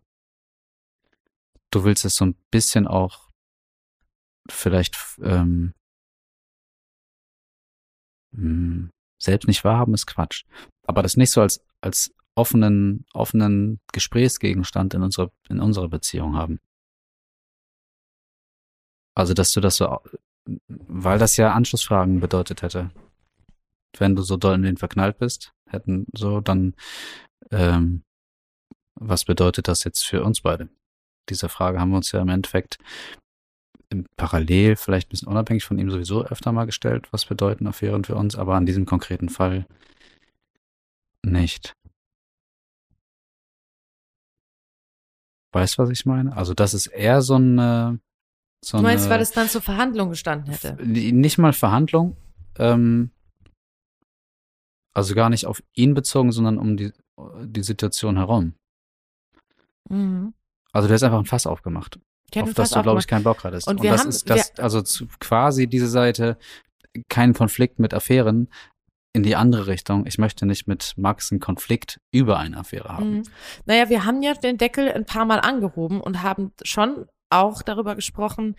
du willst es so ein bisschen auch vielleicht ähm, mh, selbst nicht wahrhaben, ist Quatsch. Aber das nicht so als, als offenen, offenen Gesprächsgegenstand in unserer, in unserer Beziehung haben. Also, dass du das so, weil das ja Anschlussfragen bedeutet hätte. Wenn du so doll in den verknallt bist, hätten so dann, ähm, was bedeutet das jetzt für uns beide? Diese Frage haben wir uns ja im Endeffekt im parallel, vielleicht ein bisschen unabhängig von ihm sowieso öfter mal gestellt, was bedeuten Affären für uns, aber an diesem konkreten Fall nicht. Weißt was ich meine? Also, das ist eher so eine. So Du meinst, eine, weil es dann zur Verhandlung gestanden hätte? Nicht mal Verhandlung, ähm, also gar nicht auf ihn bezogen, sondern um die, die Situation herum. Mhm. Also du hast einfach ein Fass aufgemacht, auf das du, glaube ich, keinen Bock hattest. Und wir das haben- ist das, also zu, quasi diese Seite, kein Konflikt mit Affären in die andere Richtung. Ich möchte nicht mit Max einen Konflikt über eine Affäre haben. Mhm. Naja, wir haben ja den Deckel ein paar Mal angehoben und haben schon auch darüber gesprochen,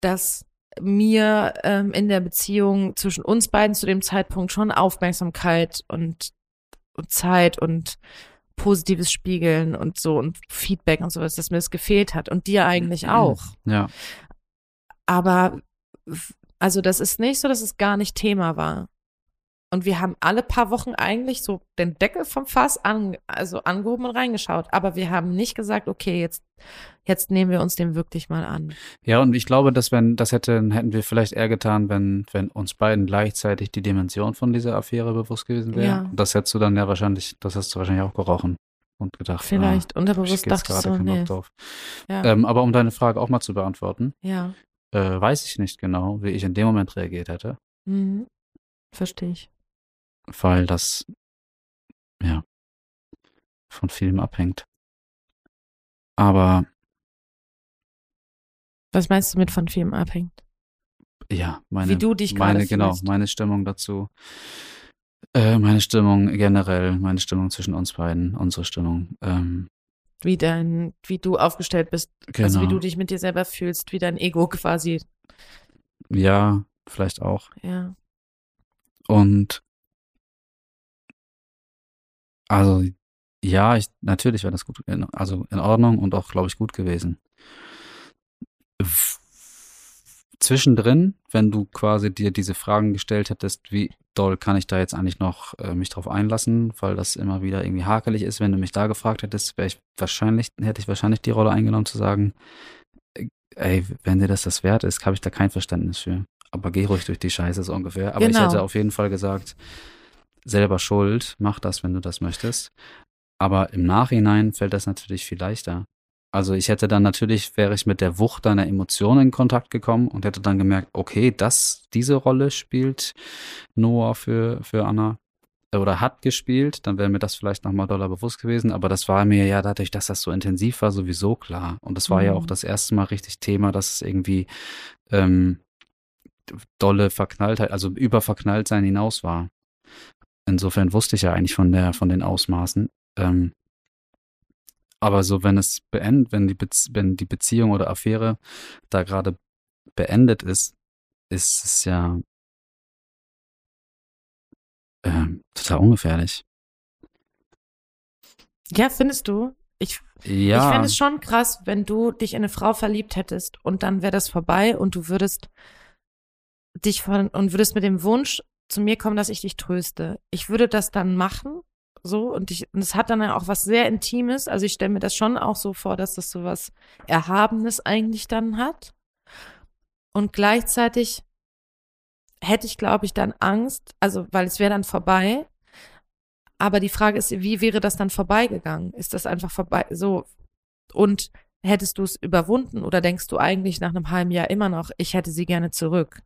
dass mir ähm, in der Beziehung zwischen uns beiden zu dem Zeitpunkt schon Aufmerksamkeit und, und Zeit und positives Spiegeln und so und Feedback und sowas, dass mir das gefehlt hat und dir eigentlich auch. Ja, Aber also das ist nicht so, dass es gar nicht Thema war. Und wir haben alle paar Wochen eigentlich so den Deckel vom Fass an, also angehoben und reingeschaut. Aber wir haben nicht gesagt, okay, jetzt, jetzt nehmen wir uns dem wirklich mal an. Ja, und ich glaube, dass wenn, das hätten, hätten wir vielleicht eher getan, wenn, wenn uns beiden gleichzeitig die Dimension von dieser Affäre bewusst gewesen wäre. Ja. Das hättest du dann ja wahrscheinlich, das hast du wahrscheinlich auch gerochen und gedacht. Vielleicht ah, unterbewusst dachte ich so, nee. Ja, Ähm, aber um deine Frage auch mal zu beantworten, ja. äh, weiß ich nicht genau, wie ich in dem Moment reagiert hätte, Mhm. Verstehe ich. Weil das, ja, von vielem abhängt. Aber Was meinst du mit von Filmen abhängt? ja, meine, Wie du dich meine, genau, fühlst. meine Stimmung dazu, äh, meine Stimmung generell, meine Stimmung zwischen uns beiden, unsere Stimmung, ähm, Wie dein, wie du aufgestellt bist, genau. also wie du dich mit dir selber fühlst, wie dein Ego quasi. Ja, vielleicht auch. Ja. Und also ja, ich, natürlich wäre das gut, in, also in Ordnung und auch, glaube ich, gut gewesen. Zwischendrin, wenn du quasi dir diese Fragen gestellt hättest, wie doll kann ich da jetzt eigentlich noch äh, mich drauf einlassen, weil das immer wieder irgendwie hakelig ist, wenn du mich da gefragt hättest, wäre ich wahrscheinlich, hätte ich wahrscheinlich die Rolle eingenommen zu sagen, äh, ey, wenn dir das das wert ist, habe ich da kein Verständnis für. Aber geh ruhig durch die Scheiße so ungefähr. Aber Genau. ich hätte auf jeden Fall gesagt, selber schuld, mach das, wenn du das möchtest. Aber im Nachhinein fällt das natürlich viel leichter. Also ich hätte dann natürlich, wäre ich mit der Wucht deiner Emotionen in Kontakt gekommen und hätte dann gemerkt, okay, das, diese Rolle spielt Noah für, für Anna oder hat gespielt, dann wäre mir das vielleicht nochmal doller bewusst gewesen, aber das war mir ja dadurch, dass das so intensiv war, sowieso klar. Und das war ja Mhm. auch das erste Mal richtig Thema, dass es irgendwie ähm, dolle Verknalltheit, also über Verknalltsein hinaus war. Insofern wusste ich ja eigentlich von der, von den Ausmaßen. Ähm, aber so, wenn es beendet, wenn die, Bezie wenn die Beziehung oder Affäre da gerade beendet ist, ist es ja ähm, total ungefährlich. Ja, findest du? Ich, Ja, ich fände es schon krass, wenn du dich in eine Frau verliebt hättest und dann wäre das vorbei und du würdest dich von und würdest mit dem Wunsch zu mir kommen, dass ich dich tröste. Ich würde das dann machen, so und ich und es hat dann auch was sehr Intimes. Also ich stelle mir das schon auch so vor, dass das so was Erhabenes eigentlich dann hat. Und gleichzeitig hätte ich, glaube ich, dann Angst, also weil es wäre dann vorbei. Aber die Frage ist, wie wäre das dann vorbeigegangen? Ist das einfach vorbei? So und hättest du es überwunden oder denkst du eigentlich nach einem halben Jahr immer noch, ich hätte sie gerne zurück?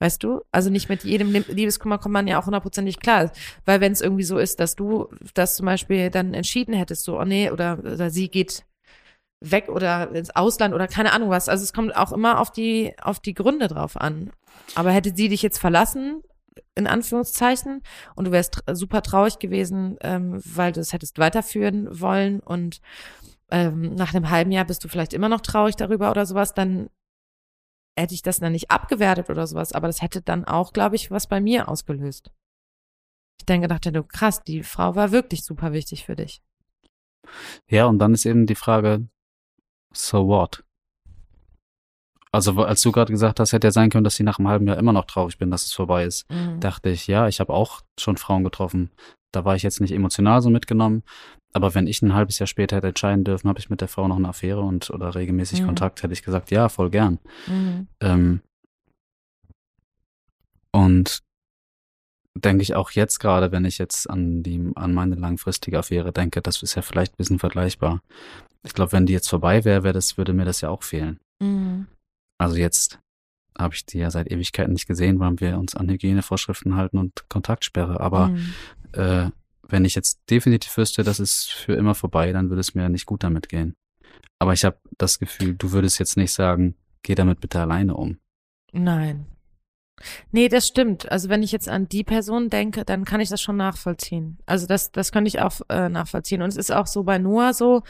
Weißt du? Also nicht mit jedem Lie- Liebeskummer kommt man ja auch hundertprozentig klar. Weil wenn es irgendwie so ist, dass du das zum Beispiel dann entschieden hättest, so, oh nee, oder, oder sie geht weg oder ins Ausland oder keine Ahnung was. Also es kommt auch immer auf die, auf die Gründe drauf an. Aber hätte sie dich jetzt verlassen, in Anführungszeichen, und du wärst super traurig gewesen, ähm, weil du es hättest weiterführen wollen und ähm, nach einem halben Jahr bist du vielleicht immer noch traurig darüber oder sowas, dann hätte ich das dann nicht abgewertet oder sowas, aber das hätte dann auch, glaube ich, was bei mir ausgelöst. Ich dann gedacht hätte, krass, die Frau war wirklich super wichtig für dich. ja, und dann ist eben die Frage, so what? Also, als du gerade gesagt hast, hätte ja sein können, dass ich nach einem halben Jahr immer noch traurig bin, dass es vorbei ist. Mhm. dachte ich, ja, ich habe auch schon Frauen getroffen. Da war ich jetzt nicht emotional so mitgenommen. Aber wenn ich ein halbes Jahr später hätte entscheiden dürfen, habe ich mit der Frau noch eine Affäre und oder regelmäßig Mhm. Kontakt, hätte ich gesagt, ja, voll gern. Mhm. Ähm, und denke ich auch jetzt gerade, wenn ich jetzt an die, an meine langfristige Affäre denke, das ist ja vielleicht ein bisschen vergleichbar. Ich glaube, wenn die jetzt vorbei wäre, wäre das, würde mir das ja auch fehlen. Mhm. Also jetzt habe ich die ja seit Ewigkeiten nicht gesehen, weil wir uns an Hygienevorschriften halten und Kontaktsperre. Aber Mhm. äh, wenn ich jetzt definitiv wüsste, das ist für immer vorbei, dann würde es mir nicht gut damit gehen. Aber ich habe das Gefühl, du würdest jetzt nicht sagen, geh damit bitte alleine um. Nein. Nee, das stimmt. Also wenn ich jetzt an die Person denke, dann kann ich das schon nachvollziehen. Also das, das könnte ich auch äh, nachvollziehen. Und es ist auch so bei Noah so,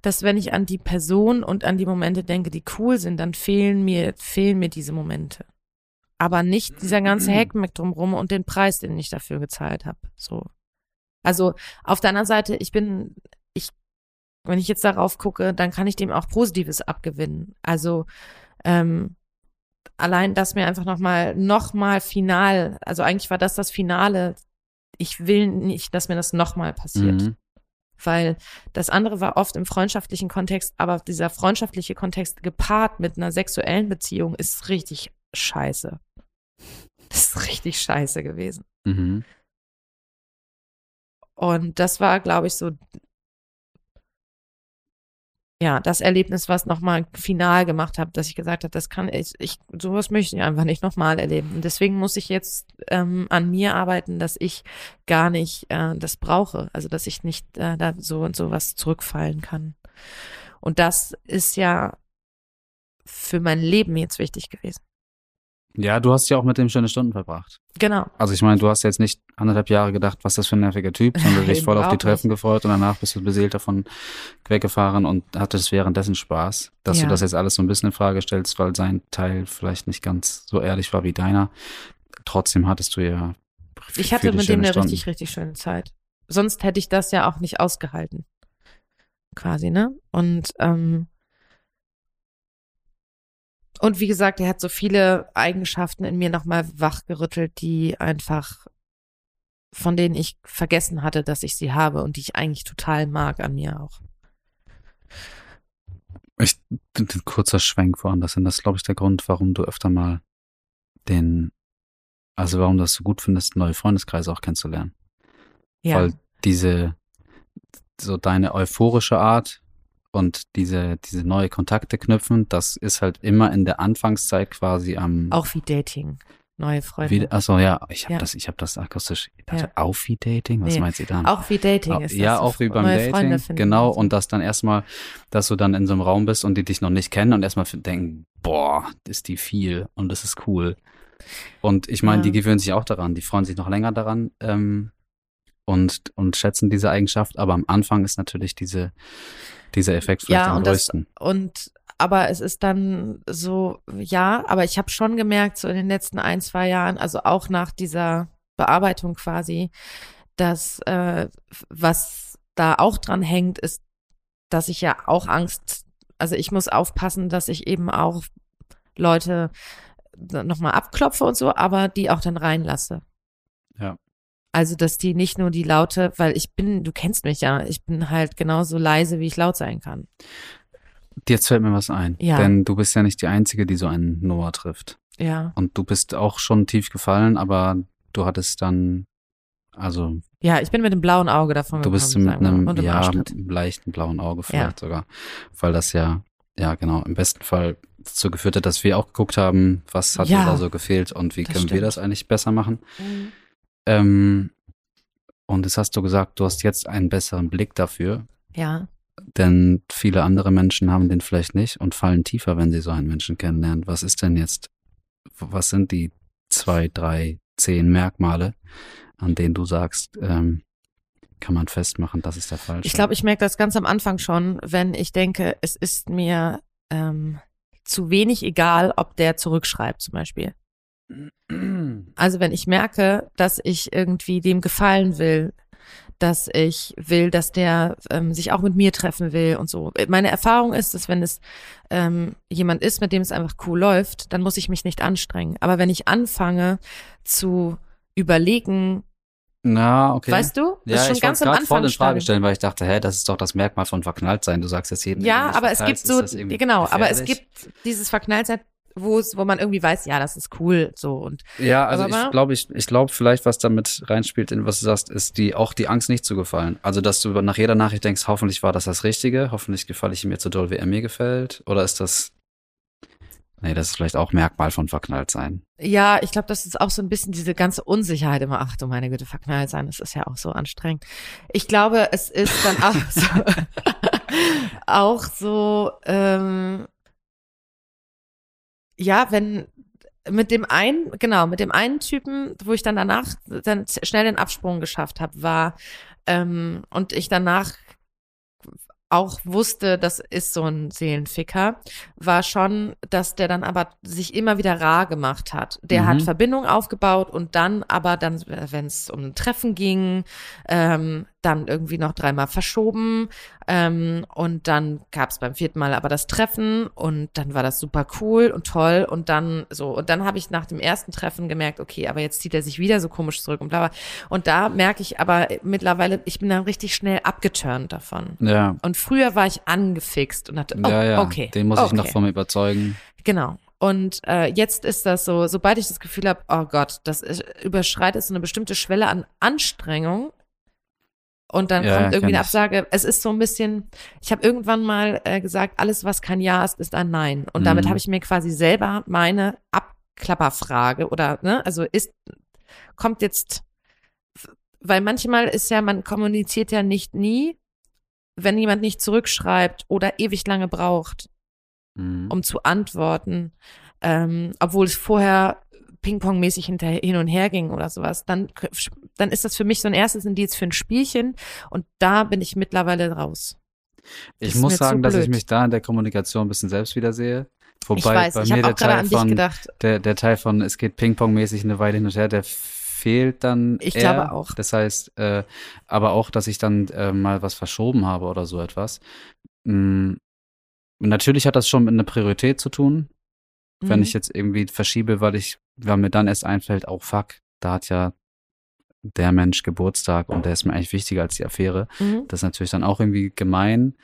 dass wenn ich an die Person und an die Momente denke, die cool sind, dann fehlen mir, fehlen mir diese Momente. Aber nicht dieser ganze Heckmeck drumrum und den Preis, den ich dafür gezahlt habe. So. Also auf der anderen Seite, ich bin, ich, wenn ich jetzt darauf gucke, dann kann ich dem auch Positives abgewinnen. Also ähm, allein das mir einfach nochmal, nochmal final, also eigentlich war das das Finale. Ich will nicht, dass mir das nochmal passiert. Mhm. Weil das andere war oft im freundschaftlichen Kontext, aber dieser freundschaftliche Kontext gepaart mit einer sexuellen Beziehung ist richtig scheiße. Das *laughs* ist richtig scheiße gewesen. Mhm. Und das war, glaube ich, so ja, das Erlebnis, was nochmal final gemacht habe, dass ich gesagt habe, das kann ich, ich, sowas möchte ich einfach nicht nochmal erleben. Und deswegen muss ich jetzt ähm, an mir arbeiten, dass ich gar nicht äh, das brauche, also dass ich nicht äh, da so und sowas zurückfallen kann. Und das ist ja für mein Leben jetzt wichtig gewesen. Ja, du hast ja auch mit dem schöne Stunden verbracht. Genau. Also ich meine, du hast jetzt nicht anderthalb Jahre gedacht, was das für ein nerviger Typ, sondern *laughs* dich voll auf die Treffen nicht. gefreut und danach bist du beseelt davon weggefahren und hattest währenddessen Spaß. Dass Ja. du das jetzt alles so ein bisschen in Frage stellst, weil sein Teil vielleicht nicht ganz so ehrlich war wie deiner. Trotzdem hattest du ja Ich hatte mit dem eine Stunden. richtig, richtig schöne Zeit. Sonst hätte ich das ja auch nicht ausgehalten. Quasi, ne? Und, ähm, und wie gesagt, er hat so viele Eigenschaften in mir nochmal wachgerüttelt, die einfach, von denen ich vergessen hatte, dass ich sie habe und die ich eigentlich total mag an mir auch. Ich, ein kurzer Schwenk woanders hin. Das ist, glaube ich, der Grund, warum du öfter mal den, also warum du es so gut findest, neue Freundeskreise auch kennenzulernen. Ja. Weil diese, so deine euphorische Art und diese, diese neue Kontakte knüpfen, das ist halt immer in der Anfangszeit quasi am, auch wie Dating. Neue Freunde. wie, achso, ja, ich habe Ja. das, ich habe das akustisch, ich dachte, Ja. auf wie Dating? Was Nee, meinst du dann? auch wie Dating ist das. ja, auch wie beim Dating, genau, und das dann erstmal, dass du dann in so einem Raum bist und die dich noch nicht kennen und erstmal denken, boah, ist die viel und das ist cool. Und ich meine, Ja. die gewöhnen sich auch daran, die freuen sich noch länger daran ähm, und, und schätzen diese Eigenschaft, aber am Anfang ist natürlich diese, dieser Effekt vielleicht Ja, am größten. Und aber es ist dann so, ja, aber ich habe schon gemerkt, so in den letzten ein, zwei Jahren, also auch nach dieser Bearbeitung quasi, dass äh, was da auch dran hängt, ist, dass ich ja auch Angst, also ich muss aufpassen, dass ich eben auch Leute nochmal abklopfe und so, aber die auch dann reinlasse. Ja. Also, dass die nicht nur die Laute, weil ich bin, du kennst mich ja, ich bin halt genauso leise, wie ich laut sein kann. Jetzt fällt mir was ein, Ja. denn du bist ja nicht die Einzige, die so einen Noah trifft. Ja. Und du bist auch schon tief gefallen, aber du hattest dann, also Ja, ich bin mit dem blauen Auge davon Du gekommen. bist mit wir einem, und ja, Arschtritt. mit einem leichten blauen Auge vielleicht sogar. Weil das ja, ja genau, im besten Fall dazu geführt hat, dass wir auch geguckt haben, was hat Ja, dir da so gefehlt und wie können wir stimmt. das eigentlich besser machen. Mhm. Ähm, und jetzt hast du gesagt, du hast jetzt einen besseren Blick dafür, Ja. denn viele andere Menschen haben den vielleicht nicht und fallen tiefer, wenn sie so einen Menschen kennenlernen. Was ist denn jetzt, was sind die zwei, drei, zehn Merkmale, an denen du sagst, ähm, kann man festmachen, das ist der falsche? Ich glaube, ich merke das ganz am Anfang schon, wenn ich denke, es ist mir ähm, zu wenig egal, ob der zurückschreibt zum Beispiel. *clears throat* Also wenn ich merke, dass ich irgendwie dem gefallen will, dass ich will, dass der ähm, sich auch mit mir treffen will und so. Meine Erfahrung ist, dass wenn es ähm, jemand ist, mit dem es einfach cool läuft, dann muss ich mich nicht anstrengen. Aber wenn ich anfange zu überlegen, Na, okay. weißt du, ja, ist schon ich ganz wollte am gerade voll in Frage stellen, weil ich dachte, hä, das ist doch das Merkmal von verknallt sein. Du sagst jetzt jeden. Ja, aber es gibt so, genau, aber es gibt dieses Verknalltsein, wo es, wo man irgendwie weiß, ja, das ist cool, so und Ja, also Aber- ich glaube, ich, ich glaube vielleicht, was damit reinspielt, in was du sagst, ist die auch die Angst nicht zu gefallen. Also, dass du nach jeder Nachricht denkst, hoffentlich war das das Richtige, hoffentlich gefalle ich ihm jetzt so doll, wie er mir gefällt. Oder ist das, nee, das ist vielleicht auch Merkmal von verknallt sein. ja, ich glaube, das ist auch so ein bisschen diese ganze Unsicherheit immer, ach du meine Güte, verknallt sein, das ist ja auch so anstrengend. Ich glaube, es ist dann auch so, *laughs* *laughs* auch so, ähm, ja, wenn mit dem einen, genau, mit dem einen Typen, wo ich dann danach dann schnell den Absprung geschafft habe, war ähm, und ich danach auch wusste, das ist so ein Seelenficker, war schon, dass der dann aber sich immer wieder rar gemacht hat. Der Mhm. hat Verbindung aufgebaut und dann aber dann, wenn es um ein Treffen ging, ähm, dann irgendwie noch dreimal verschoben ähm, und dann gab es beim vierten Mal aber das Treffen und dann war das super cool und toll und dann so und dann habe ich nach dem ersten Treffen gemerkt, okay, aber jetzt zieht er sich wieder so komisch zurück und bla bla. Und da merke ich aber mittlerweile, ich bin dann richtig schnell abgeturnt davon. Ja. Und früher war ich angefixt und hatte, oh, ja, ja. okay. Den muss ich noch mir überzeugen. Genau. Und äh, jetzt ist das so, sobald ich das Gefühl habe, oh Gott, das ist, überschreitet so eine bestimmte Schwelle an Anstrengung und dann Ja, kommt irgendwie eine ich. Absage. Es ist so ein bisschen, ich habe irgendwann mal äh, gesagt, alles, was kein Ja ist, ist ein Nein. Und damit Mhm. habe ich mir quasi selber meine Abklapperfrage oder, ne, also ist, kommt jetzt, weil manchmal ist ja, man kommuniziert ja nicht nie, wenn jemand nicht zurückschreibt oder ewig lange braucht Mhm. um zu antworten, ähm, obwohl es vorher Ping-Pong-mäßig hin und her ging oder sowas, dann, dann ist das für mich so ein erstes Indiz für ein Spielchen und da bin ich mittlerweile raus. Ich muss sagen, dass ich mich da in der Kommunikation ein bisschen selbst wiedersehe. Wobei ich weiß, bei ich mir habe der Teil von gedacht. der, der Teil von es geht Ping-Pong-mäßig eine Weile hin und her, der fehlt dann. Ich eher. glaube auch. Das heißt, äh, aber auch, dass ich dann äh, mal was verschoben habe oder so etwas. Mm, natürlich hat das schon mit einer Priorität zu tun. Wenn Mhm. ich jetzt irgendwie verschiebe, weil ich, weil mir dann erst einfällt, oh fuck, da hat ja der Mensch Geburtstag und der ist mir eigentlich wichtiger als die Affäre. Mhm. Das ist natürlich dann auch irgendwie gemein.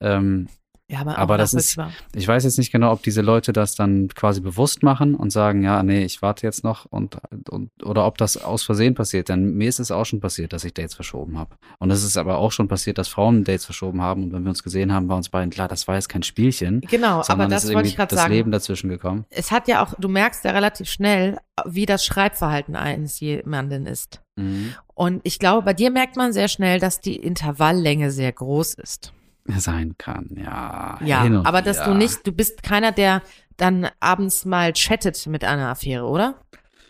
Ähm, Ja, aber, aber das ist- ich weiß jetzt nicht genau, ob diese Leute das dann quasi bewusst machen und sagen, ja, nee, ich warte jetzt noch und, und oder ob das aus Versehen passiert. Denn mir ist es auch schon passiert, dass ich Dates verschoben habe. Und es ist aber auch schon passiert, dass Frauen Dates verschoben haben. Und wenn wir uns gesehen haben, war uns beiden klar, das war jetzt kein Spielchen. Genau, aber das ist wollte ich gerade das sagen. Leben dazwischen gekommen. Es hat ja auch, du merkst ja relativ schnell, wie das Schreibverhalten eines jemanden ist. Mhm. Und ich glaube, bei dir merkt man sehr schnell, dass die Intervalllänge sehr groß ist. Sein kann, ja. Ja, aber dass du wieder. nicht, du bist keiner, der dann abends mal chattet mit einer Affäre, oder?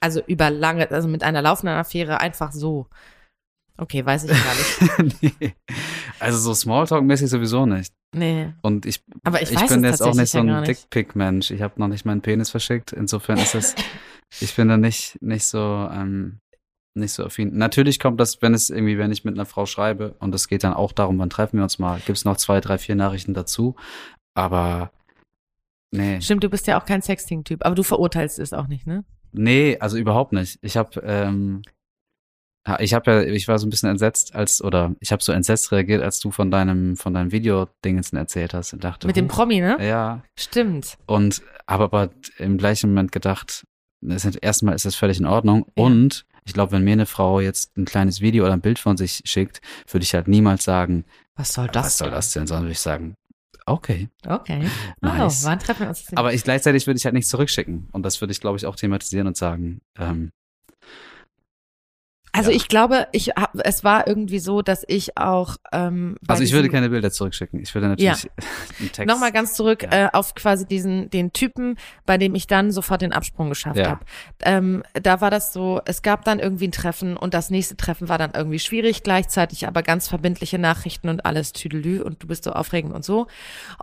Also über lange, also mit einer laufenden Affäre einfach so. Okay, weiß ich gar nicht. *laughs* nee. Also so Smalltalk-mäßig sowieso nicht. Nee. Und ich, Aber ich ich bin jetzt auch nicht so ja ein. Dickpick-Mensch. Ich habe noch nicht meinen Penis verschickt. Insofern ist es, *laughs* ich bin da nicht, nicht so, ähm, nicht so affin. Natürlich kommt das, wenn es irgendwie, wenn ich mit einer Frau schreibe und es geht dann auch darum, wann treffen wir uns mal, gibt's noch zwei, drei, vier Nachrichten dazu. Aber nee, Stimmt, du bist ja auch kein Sexting-Typ, aber du verurteilst es auch nicht, ne? nee, also überhaupt nicht. Ich habe, ähm, ich habe ja, ich war so ein bisschen entsetzt, als oder ich habe so entsetzt reagiert, als du von deinem, von deinem Video-Dingens erzählt hast und dachte, Mit dem huch, Promi, ne? ja, Stimmt. Und habe aber im gleichen Moment gedacht, es erstmal ist das völlig in Ordnung. Ja. Und ich glaube, wenn mir eine Frau jetzt ein kleines Video oder ein Bild von sich schickt, würde ich halt niemals sagen, Was soll das? was soll das denn, sondern würde ich sagen, okay. Okay. *laughs* Nice. Oh, wann treffen wir uns? Aber ich gleichzeitig würde ich halt nichts zurückschicken. Und das würde ich, glaube ich, auch thematisieren und sagen, ähm, Also Ja. ich glaube, ich hab, es war irgendwie so, dass ich auch ähm, also ich würde keine Bilder zurückschicken. Ich würde natürlich einen *laughs* Text. Nochmal ganz zurück Ja. äh, auf quasi diesen den Typen, bei dem ich dann sofort den Absprung geschafft Ja. habe. Ähm, da war das so, es gab dann irgendwie ein Treffen und das nächste Treffen war dann irgendwie schwierig, gleichzeitig aber ganz verbindliche Nachrichten und alles Tüdelü und du bist so aufregend und so.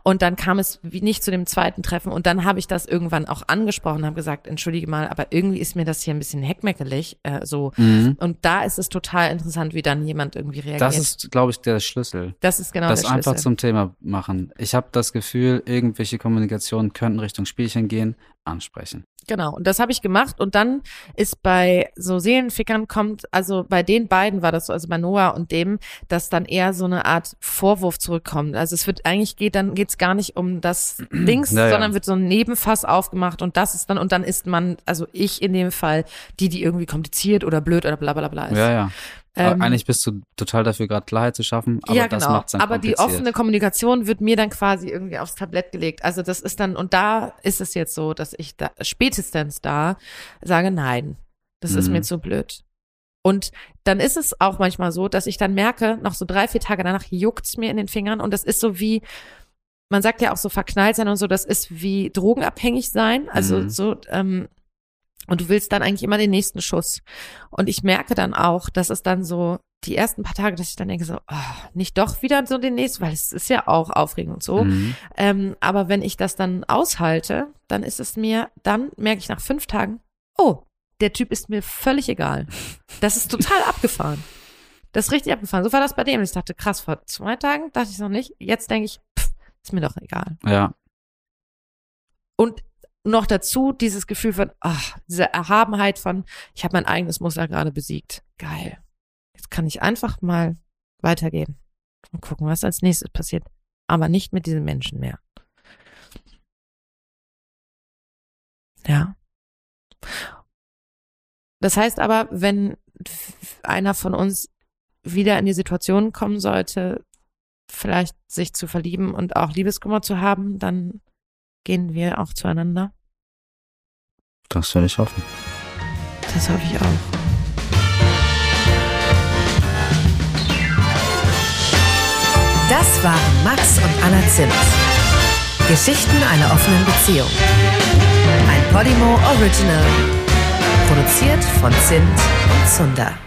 Und dann kam es wie nicht zu dem zweiten Treffen und dann habe ich das irgendwann auch angesprochen, habe gesagt, entschuldige mal, aber irgendwie ist mir das hier ein bisschen heckmeckelig, äh, so. Mhm. Und da ist es total interessant, wie dann jemand irgendwie reagiert. Das ist, glaube ich, der Schlüssel. das ist genau das der einfach Schlüssel. zum Thema machen. Ich habe das Gefühl, irgendwelche Kommunikationen könnten Richtung Spielchen gehen, ansprechen. Genau, und das habe ich gemacht und dann ist bei so Seelenfickern kommt, also bei den beiden war das so, also bei Noah und dem, dass dann eher so eine Art Vorwurf zurückkommt. Also es wird eigentlich geht, dann geht's gar nicht um das *clears throat* Dings, Ja, ja. sondern wird so ein Nebenfass aufgemacht und das ist dann, und dann ist man, also ich in dem Fall, die, die irgendwie kompliziert oder blöd oder bla bla bla ist. Ja, ja. Ähm, Eigentlich bist du total dafür, gerade Klarheit zu schaffen, aber ja, das genau. macht's dann Aber die offene Kommunikation wird mir dann quasi irgendwie aufs Tablett gelegt. Also das ist dann, und da ist es jetzt so, dass ich da spätestens da sage, nein, das ist Mhm. mir zu blöd. Und dann ist es auch manchmal so, dass ich dann merke, noch so drei, vier Tage danach juckt's mir in den Fingern und das ist so wie, man sagt ja auch so verknallt sein und so, das ist wie drogenabhängig sein. Also Mhm. so, ähm, und du willst dann eigentlich immer den nächsten Schuss. Und ich merke dann auch, dass es dann so, die ersten paar Tage, dass ich dann denke so, oh, nicht doch wieder so den nächsten, weil es ist ja auch aufregend und so. Mhm. Ähm, aber wenn ich das dann aushalte, dann ist es mir, dann merke ich nach fünf Tagen, oh, der Typ ist mir völlig egal. Das ist total *laughs* abgefahren. Das ist richtig abgefahren. So war das bei dem. Ich dachte, krass, vor zwei Tagen dachte ich es noch nicht. Jetzt denke ich, pff, ist mir doch egal. Ja. Und noch dazu dieses Gefühl von, ach, diese Erhabenheit von, ich habe mein eigenes Muster gerade besiegt. Geil. Jetzt kann ich einfach mal weitergehen und gucken, was als nächstes passiert. Aber nicht mit diesen Menschen mehr. Ja. Das heißt aber, wenn einer von uns wieder in die Situation kommen sollte, vielleicht sich zu verlieben und auch Liebeskummer zu haben, dann gehen wir auch zueinander. Das will ich hoffen. Das hoffe ich auch. Das waren Max und Anna Zimt. Geschichten einer offenen Beziehung. Ein Podimo Original. Produziert von Zimt und Zunder.